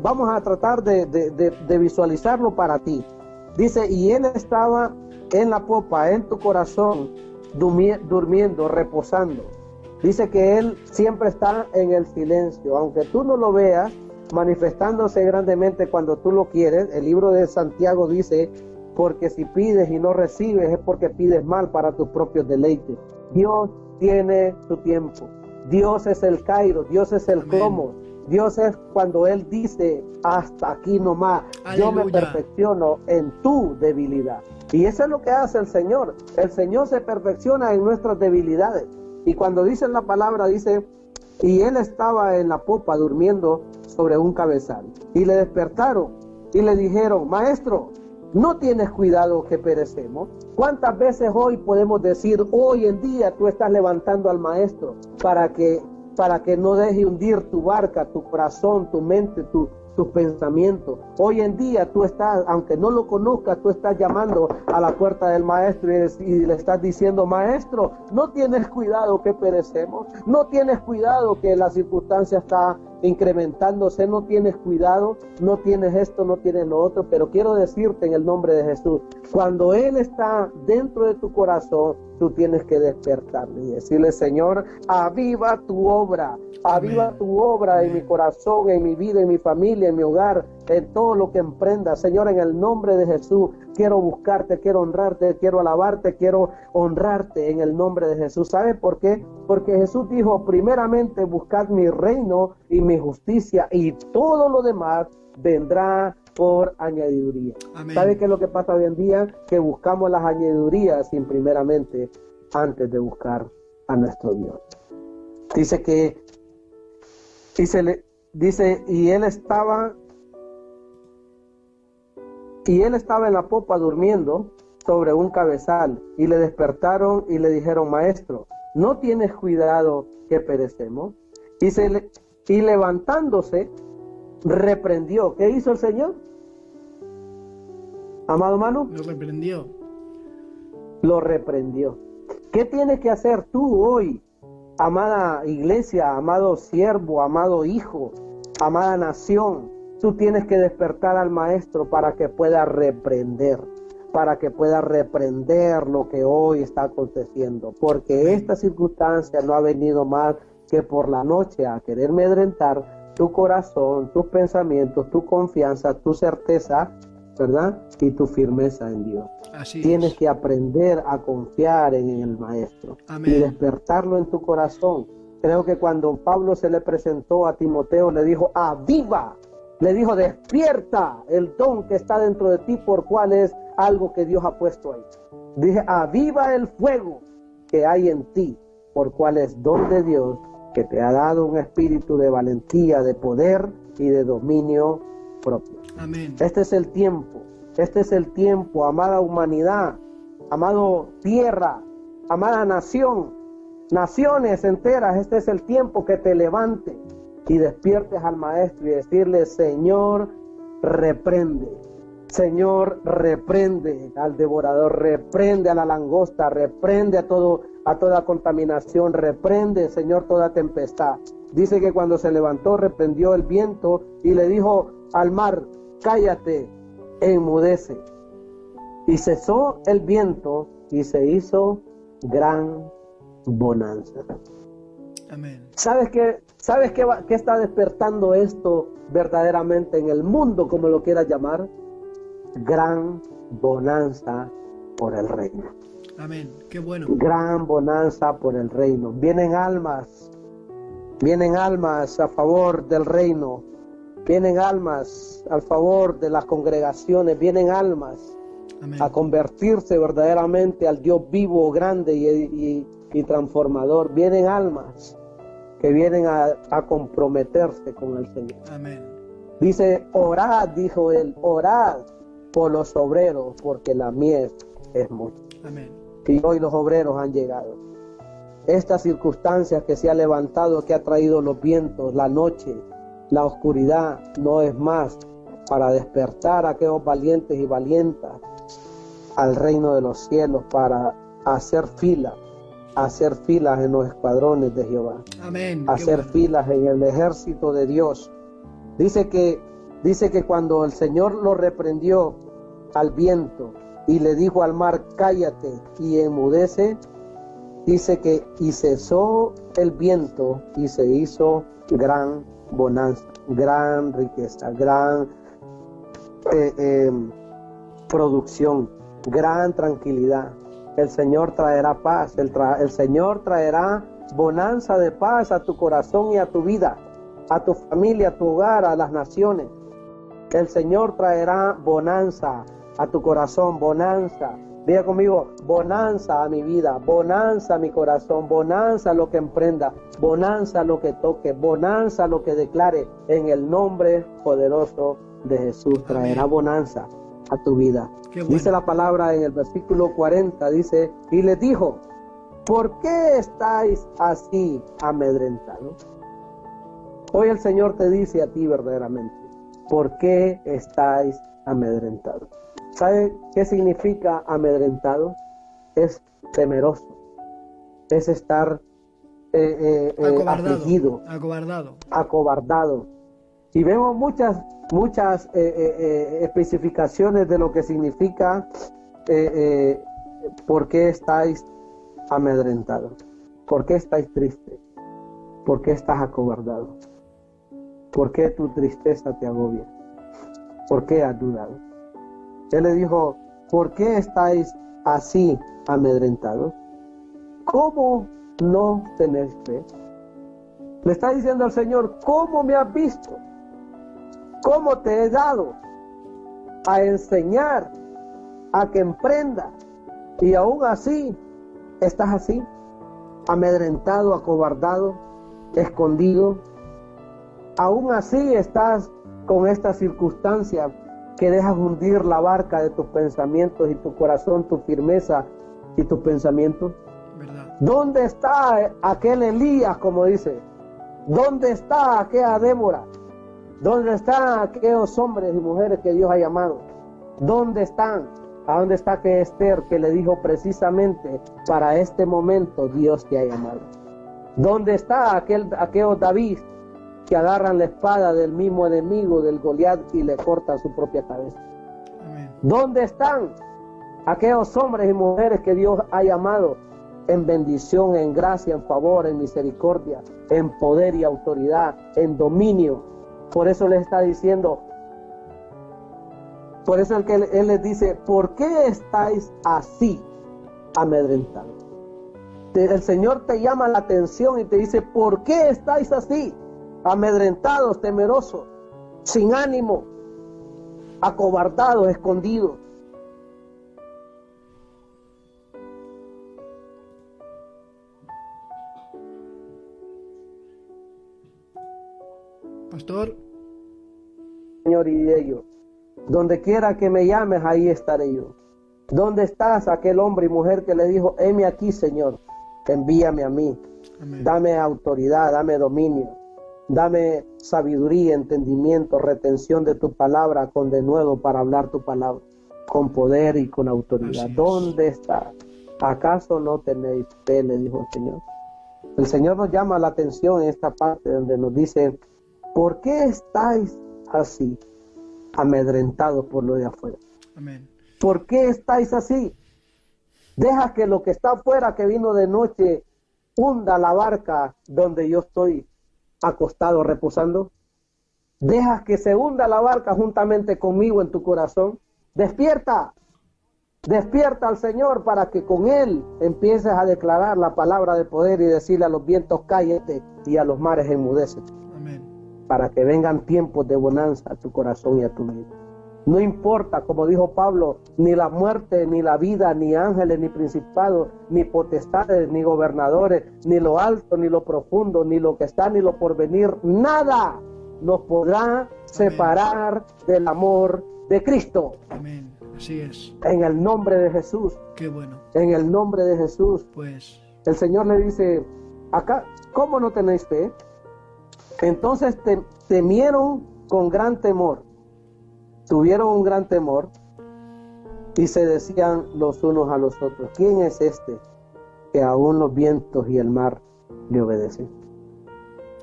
S2: Vamos a tratar de, de visualizarlo para ti. Dice, y él estaba en la popa, en tu corazón, durmiendo, reposando. Dice que Él siempre está en el silencio, aunque tú no lo veas, manifestándose grandemente cuando tú lo quieres. El libro de Santiago dice, porque si pides y no recibes es porque pides mal para tus propios deleites. Dios tiene su tiempo. Dios es el Cairo, Dios es el cómo. Dios es cuando Él dice, hasta aquí nomás, yo me perfecciono en tu debilidad. Y eso es lo que hace el Señor. El Señor se perfecciona en nuestras debilidades. Y cuando dice la palabra, dice, y él estaba en la popa durmiendo sobre un cabezal. Y le despertaron y le dijeron, maestro, ¿no tienes cuidado que perecemos? ¿Cuántas veces hoy podemos decir, hoy en día tú estás levantando al maestro para que, para que no deje hundir tu barca, tu corazón, tu mente, tu, tus pensamientos. Hoy en día tú estás, aunque no lo conozcas, tú estás llamando a la puerta del maestro y, le estás diciendo, maestro, no tienes cuidado que perecemos, no tienes cuidado que la circunstancia está incrementándose, no tienes cuidado, no tienes esto, no tienes lo otro, pero quiero decirte en el nombre de Jesús, cuando Él está dentro de tu corazón, tú tienes que despertarle y decirle, Señor, aviva tu obra, aviva tu obra en mi corazón, en mi vida, en mi familia, en mi hogar, en todo lo que emprendas. Señor, en el nombre de Jesús, quiero buscarte, quiero honrarte, quiero alabarte, quiero honrarte en el nombre de Jesús. ¿Sabes por qué? Porque Jesús dijo, primeramente buscad mi reino y mi justicia y todo lo demás vendrá por añadiduría. ¿Sabes qué es lo que pasa hoy en día? Que buscamos las añadidurías sin primeramente antes de buscar a nuestro Dios. Dice que, dice, dice, y él estaba, y él estaba en la popa durmiendo sobre un cabezal, y le despertaron y le dijeron, maestro, ¿no tienes cuidado que perecemos? Y, se y levantándose, reprendió. ¿Qué hizo el Señor? Amado hermano.
S1: Lo reprendió.
S2: Lo reprendió. ¿Qué tienes que hacer tú hoy, amada iglesia, amado siervo, amado hijo, amada nación? Tú tienes que despertar al maestro para que pueda reprender, para que pueda reprender lo que hoy está aconteciendo, porque esta circunstancia no ha venido más que por la noche a querer medrentar tu corazón, tus pensamientos, tu confianza, tu certeza ¿verdad? Y tu firmeza en Dios. Tienes que aprender a confiar en el Maestro y despertarlo en tu corazón. Creo que cuando Pablo se le presentó a Timoteo, le dijo, aviva, le dijo, despierta el don que está dentro de ti, por cuál es algo que Dios ha puesto ahí. Dije, aviva el fuego que hay en ti, por cuál es don de Dios que te ha dado un espíritu de valentía, de poder y de dominio propio. Este es el tiempo, este es el tiempo, amada humanidad, amado tierra, amada nación, naciones enteras, este es el tiempo que te levantes y despiertes al maestro y decirle, Señor, reprende. Señor, reprende al devorador, reprende a la langosta, reprende a todo a toda contaminación, reprende, Señor, toda tempestad. Dice que cuando se levantó, reprendió el viento y le dijo al mar, cállate, enmudece. Y cesó el viento y se hizo gran bonanza. Amén. ¿Sabes qué, sabes qué, qué está despertando esto verdaderamente en el mundo, como lo quieras llamar? Gran bonanza por el reino.
S1: Amén. Qué bueno.
S2: Gran bonanza por el reino. Vienen almas, vienen almas a favor del reino Vienen almas al favor de las congregaciones, vienen almas a convertirse verdaderamente al Dios vivo, grande y, transformador. Vienen almas que vienen a, comprometerse con el Señor. Dice, orad, dijo él, orad por los obreros, porque la miel es mucha. Y hoy los obreros han llegado. Estas circunstancias que se ha levantado, que ha traído los vientos, la noche, la oscuridad no es más para despertar a aquellos valientes y valientas al reino de los cielos para hacer fila, hacer filas en los escuadrones de Jehová. Amén. Hacer filas en el ejército de Dios. Dice que dice que cuando el Señor lo reprendió al viento y le dijo al mar, "Cállate y enmudece", dice que y cesó el viento y se hizo gran bonanza, gran riqueza, gran eh, eh, producción, gran tranquilidad. El Señor traerá paz, el, el Señor traerá bonanza de paz a tu corazón y a tu vida, a tu familia, a tu hogar, a las naciones. El Señor traerá bonanza a tu corazón, bonanza, Diga conmigo, bonanza a mi vida, bonanza a mi corazón, bonanza a lo que emprenda, bonanza a lo que toque, bonanza a lo que declare en el nombre poderoso de Jesús. Traerá bonanza a tu vida. Dice la palabra en el versículo 40, dice, y le dijo, ¿por qué estáis así amedrentados? Hoy el Señor te dice a ti verdaderamente, ¿por qué estáis amedrentados? ¿Sabe qué significa amedrentado? Es temeroso, es estar eh, eh, eh afligido,
S1: acobardado.
S2: acobardado. Y vemos muchas, muchas eh, especificaciones de lo que significa por qué estáis amedrentados, por qué estáis tristes, por qué estás acobardado, por qué tu tristeza te agobia. ¿por qué has dudado? Él le dijo, ¿por qué estáis así amedrentados? ¿Cómo no tenéis fe? Le está diciendo al Señor, ¿cómo me has visto? ¿Cómo te he dado a enseñar, a que emprenda? Y aún así, estás así, amedrentado, acobardado, escondido. Aún así estás con esta circunstancia que dejas hundir la barca de tus pensamientos y tu corazón, tu firmeza y tus pensamientos. ¿Dónde está aquel Elías, como dice? ¿Dónde está aquella Débora? ¿Dónde están aquellos hombres y mujeres que Dios ha llamado? ¿Dónde están? ¿A dónde está que Esther que le dijo precisamente para este momento Dios te ha llamado? ¿Dónde está aquel, aquellos David que agarran la espada del mismo enemigo, del Goliat, y le cortan su propia cabeza? ¿Dónde están aquellos hombres y mujeres que Dios ha llamado en bendición, en gracia, en favor, en misericordia, en poder y autoridad, en dominio? Por eso les está diciendo, por eso el que él les dice, ¿por qué estáis así amedrentados? el Señor te llama la atención y te dice, ¿por qué estáis así? Amedrentados, temerosos, sin ánimo, acobardados, escondidos.
S1: Pastor.
S2: Señor, y ellos, donde quiera que me llames, ahí estaré yo. ¿Dónde estás aquel hombre y mujer que le dijo, heme aquí, Señor? envíame a mí. Dame autoridad, dame dominio, dame sabiduría, entendimiento, retención de tu palabra con denuedo para hablar tu palabra, con poder y con autoridad. ¿Dónde está? ¿Acaso no tenéis fe? Le dijo el Señor. El Señor nos llama la atención en esta parte donde nos dice, ¿por qué estáis así, amedrentados por lo de afuera? ¿Por qué estáis así? Deja que lo que está afuera, que vino de noche, hunda la barca donde yo estoy acostado reposando. Deja que se hunda la barca juntamente conmigo en tu corazón. Despierta, despierta al Señor para que con Él empieces a declarar la palabra de poder y decirle a los vientos cállate y a los mares enmudecete. Para que vengan tiempos de bonanza a tu corazón y a tu vida. No importa, como dijo Pablo, ni la muerte, ni la vida, ni ángeles, ni principados, ni potestades, ni gobernadores, ni lo alto, ni lo profundo, ni lo que está, ni lo por venir, nada nos podrá separar del amor de Cristo.
S1: Amén. Así es.
S2: En el nombre de Jesús.
S1: Qué bueno.
S2: En el nombre de Jesús.
S1: Pues.
S2: El Señor le dice, acá, ¿cómo no tenéis fe? Entonces temieron con gran temor tuvieron un gran temor y se decían los unos a los otros, ¿quién es este que aún los vientos y el mar le obedecen?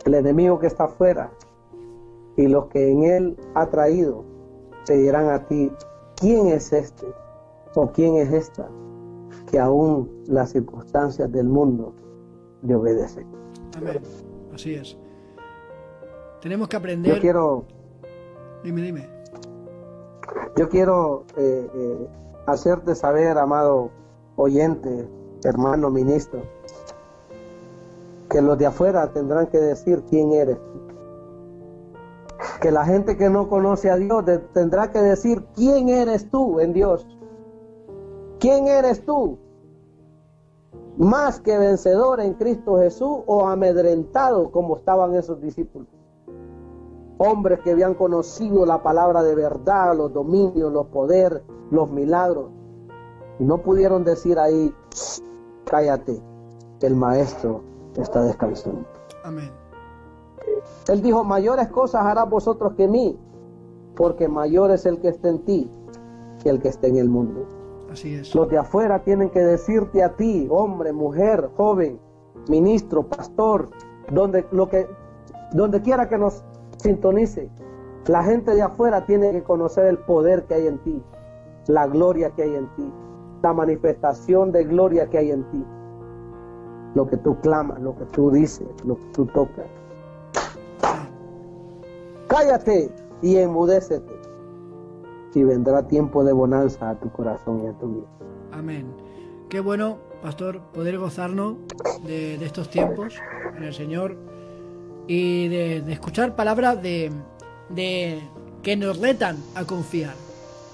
S2: El enemigo que está afuera y los que en él ha traído te dirán a ti, ¿quién es este o quién es esta que aún las circunstancias del mundo le obedecen?
S1: Amén. Así es. Tenemos que aprender.
S2: Yo quiero.
S1: Dime, dime.
S2: Yo quiero eh, eh, hacerte saber, amado oyente, hermano ministro, que los de afuera tendrán que decir quién eres. Que la gente que no conoce a Dios tendrá que decir quién eres tú en Dios. ¿Quién eres tú? Más que vencedor en Cristo Jesús o amedrentado como estaban esos discípulos hombres que habían conocido la palabra de verdad, los dominios, los poderes, los milagros. Y no pudieron decir ahí, cállate, el maestro está descansando.
S1: Amén.
S2: Él dijo, mayores cosas hará vosotros que mí, porque mayor es el que está en ti que el que está en el mundo.
S1: Así es.
S2: Los de afuera tienen que decirte a ti, hombre, mujer, joven, ministro, pastor, donde lo que donde quiera que nos sintonice. La gente de afuera tiene que conocer el poder que hay en ti, la gloria que hay en ti, la manifestación de gloria que hay en ti. Lo que tú clamas, lo que tú dices, lo que tú tocas. Cállate y enmudécete. y vendrá tiempo de bonanza a tu corazón y a tu vida.
S1: Amén. Qué bueno, pastor, poder gozarnos de, estos tiempos en el Señor y de, escuchar palabras de, de que nos retan a confiar.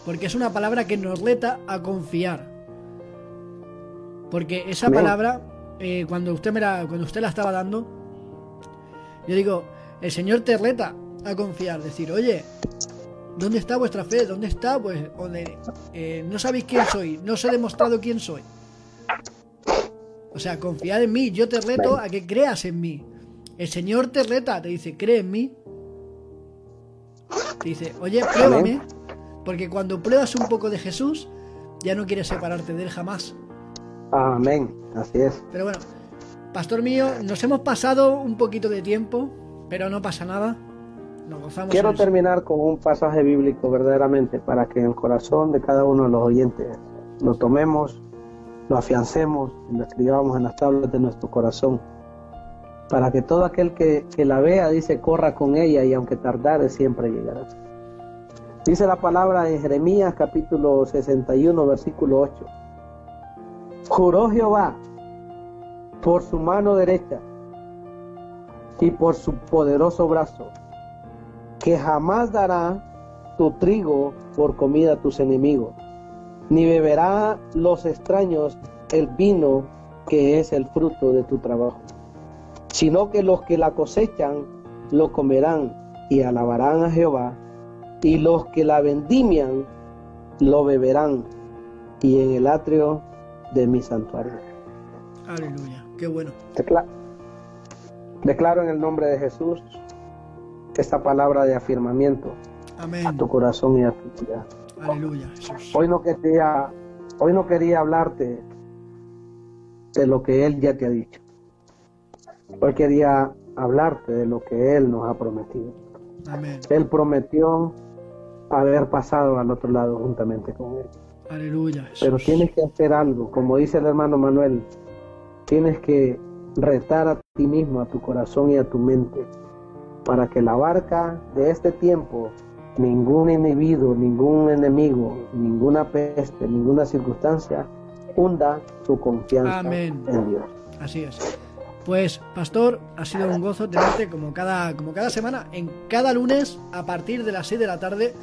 S1: Porque es una palabra que nos reta a confiar. Porque esa palabra, eh, cuando, usted me la, cuando usted la estaba dando, yo digo, el Señor te reta a confiar. Decir, oye, ¿dónde está vuestra fe? ¿Dónde está? Pues, donde eh, no sabéis quién soy, no os he demostrado quién soy. O sea, confiad en mí, yo te reto a que creas en mí. El Señor te reta, te dice, cree en mí. Te dice, oye, pruébame. Porque cuando pruebas un poco de Jesús, ya no quieres separarte de Él jamás.
S2: Amén, así es.
S1: Pero bueno, pastor mío, nos hemos pasado un poquito de tiempo, pero no pasa nada. Nos gozamos
S2: Quiero terminar con un pasaje bíblico verdaderamente para que en el corazón de cada uno de los oyentes lo tomemos, lo afiancemos y lo escribamos en las tablas de nuestro corazón. Para que todo aquel que, que la vea, dice, corra con ella y aunque tardare, siempre llegará. Dice la palabra en Jeremías capítulo 61, versículo 8. Juró Jehová por su mano derecha y por su poderoso brazo, que jamás dará tu trigo por comida a tus enemigos, ni beberá los extraños el vino que es el fruto de tu trabajo, sino que los que la cosechan lo comerán y alabarán a Jehová y los que la vendimian lo beberán y en el atrio de mi santuario.
S1: Aleluya, qué bueno.
S2: Declaro, en el nombre de Jesús esta palabra de afirmamiento a tu corazón y a tu vida.
S1: Aleluya,
S2: Hoy no quería, hoy no quería hablarte de lo que Él ya te ha dicho. Hoy quería hablarte de lo que Él nos ha prometido. Él prometió haber pasado al otro lado juntamente con Él.
S1: Aleluya.
S2: Pero tienes que hacer algo, como dice el hermano Manuel, tienes que retar a ti mismo, a tu corazón y a tu mente, para que la barca de este tiempo, ningún individuo, ningún enemigo, ninguna peste, ninguna circunstancia, hunda su confianza en Dios.
S1: Así es. Pues, pastor, ha sido un gozo tenerte como cada, como cada semana, en cada lunes a partir de las 6 de la tarde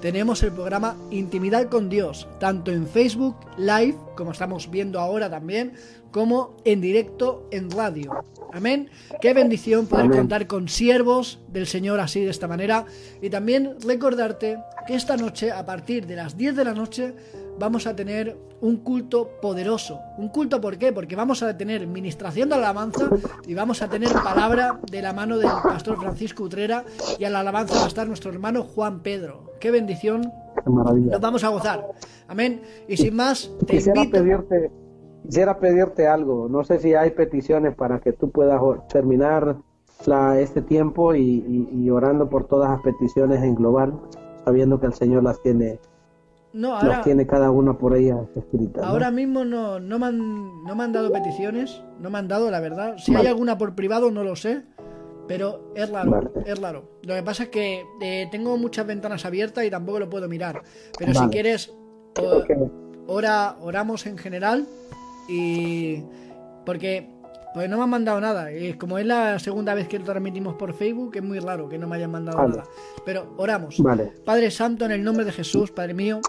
S1: tenemos el programa Intimidad con Dios, tanto en Facebook Live, como estamos viendo ahora también, como en directo en radio. Amén. Qué bendición poder contar con siervos del Señor así de esta manera. Y también recordarte que esta noche, a partir de las 10 de la noche, vamos a tener un culto poderoso. ¿Un culto por qué? Porque vamos a tener ministración de alabanza y vamos a tener palabra de la mano del pastor Francisco Utrera y a la alabanza va a estar nuestro hermano Juan Pedro. Qué bendición.
S2: Qué maravilla.
S1: Nos vamos a gozar. Amén. Y sin más,
S2: te quisiera pedirte quisiera pedirte algo. No sé si hay peticiones para que tú puedas terminar este tiempo y orando por todas las peticiones en global, sabiendo que el Señor las tiene no, ahora, tiene cada una por ella escrita.
S1: Ahora mismo no, no, me han, no me han dado peticiones, no me han dado, la verdad. Si hay alguna por privado, no lo sé, pero es raro, es raro. Lo que pasa es que eh, tengo muchas ventanas abiertas y tampoco lo puedo mirar. Pero si quieres, ora, oramos en general y... Porque pues no me han mandado nada. Como es la segunda vez que lo transmitimos por Facebook, es muy raro que no me hayan mandado nada. Pero oramos. Padre Santo, en el nombre de Jesús, Padre mío.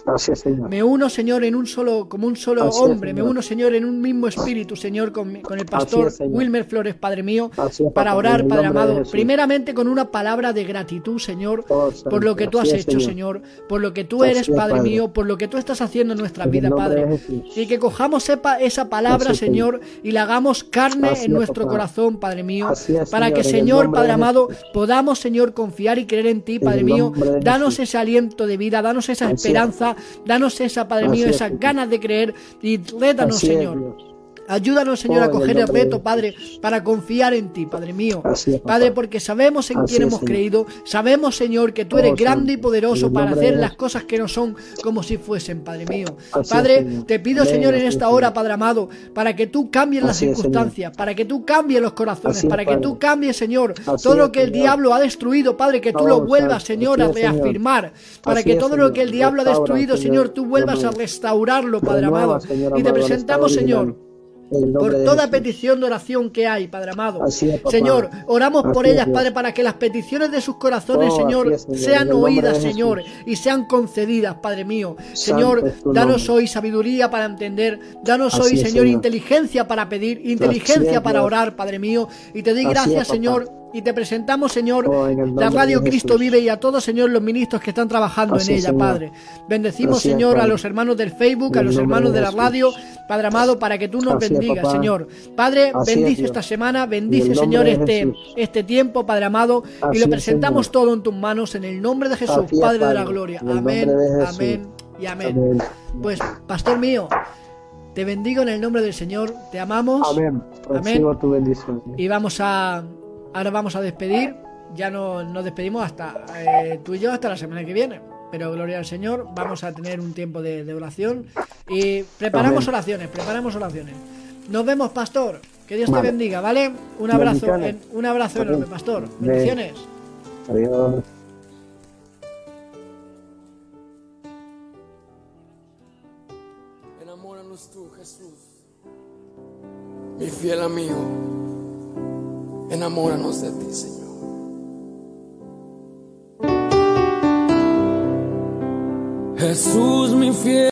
S1: Me uno, Señor, en un solo, como un solo hombre. me uno, Señor, en un mismo espíritu, Señor, con, el pastor Wilmer Flores, Padre mío, para orar, Padre amado. Primeramente con una palabra de gratitud, Señor, oh, por lo que tú has hecho, Señor. Por lo que tú eres, Padre, mío, por lo que tú estás haciendo en nuestra vida, Padre. Y que cojamos sepa esa palabra, Señor, y la hagamos carne en nuestro corazón, Padre mío, para que, Señor, Padre amado, podamos, Señor, confiar y creer en ti, Padre mío. Danos ese aliento de vida, danos esa esperanza, danos esa, Padre mío, esas ganas de creer. Y rétanos, Señor Ayúdanos, Señor,
S2: Oh,
S1: a coger el reto, Padre, para confiar en ti, Padre mío. Padre, porque sabemos en quién hemos creído. Sabemos, Señor, que tú
S2: Oh,
S1: eres grande y poderoso para hacer las cosas que no son como si fuesen, Padre mío. Padre, te pido, Señor, en esta hora, Padre amado, para que tú cambies las circunstancias, para que tú cambies los corazones, para que tú cambies, Señor, todo lo que el diablo ha destruido, Padre, que tú
S2: Oh,
S1: lo vuelvas, Señor, a reafirmar, para que todo lo que el diablo ha destruido,
S2: Señor,
S1: tú vuelvas a restaurarlo, Padre amado. Y te presentamos, Señor, por toda petición de oración que hay, Padre amado.
S2: Así es, papá.
S1: Señor, oramos por
S2: Así
S1: ellas. Padre, para que las peticiones de sus corazones,
S2: Oh,
S1: Señor,
S2: es,
S1: sean oídas. Señor, y sean concedidas, Padre mío. Señor,
S2: Santo
S1: danos hoy sabiduría para entender, danos
S2: Así
S1: hoy,
S2: es,
S1: Señor,
S2: Señor.
S1: inteligencia para pedir, inteligencia para orar, Padre mío. Y te doy
S2: Así
S1: gracias. Señor, y te presentamos, Señor,
S2: Oh,
S1: la radio Cristo vive y a todos, Señor, los ministros que están trabajando
S2: Así
S1: en ella,
S2: Señor.
S1: Padre. Bendecimos, Señor, a los hermanos del Facebook, a los hermanos
S2: de
S1: la radio, Padre amado, para que tú nos
S2: Así
S1: bendigas,
S2: papá.
S1: Señor. Padre,
S2: Así
S1: bendice esta semana,
S2: En
S1: bendice, Señor, este, este tiempo, Padre amado, y lo
S2: es,
S1: presentamos
S2: Señor.
S1: todo en tus manos, en el nombre de Jesús, Padre de la gloria. Amén, amén y amén.
S2: Amén.
S1: Pues, pastor mío, te bendigo en el nombre del Señor, te amamos.
S2: Amén. Recibo tu bendición.
S1: Y vamos a. Ahora vamos a despedir. Ya no nos despedimos hasta eh, tú y yo hasta la semana que viene. Pero gloria al Señor, vamos a tener un tiempo de, de oración. Y preparamos
S2: Amén.
S1: oraciones, preparamos oraciones. Nos vemos, pastor. Que Dios
S2: Vale.
S1: te bendiga, ¿vale? Un abrazo, en- un abrazo
S2: Amén.
S1: enorme, pastor. Bendiciones.
S2: Adiós.
S3: Enamóranos tú, Jesús, mi fiel amigo. Enamóranos de ti, Señor. Jesús, mi fiel.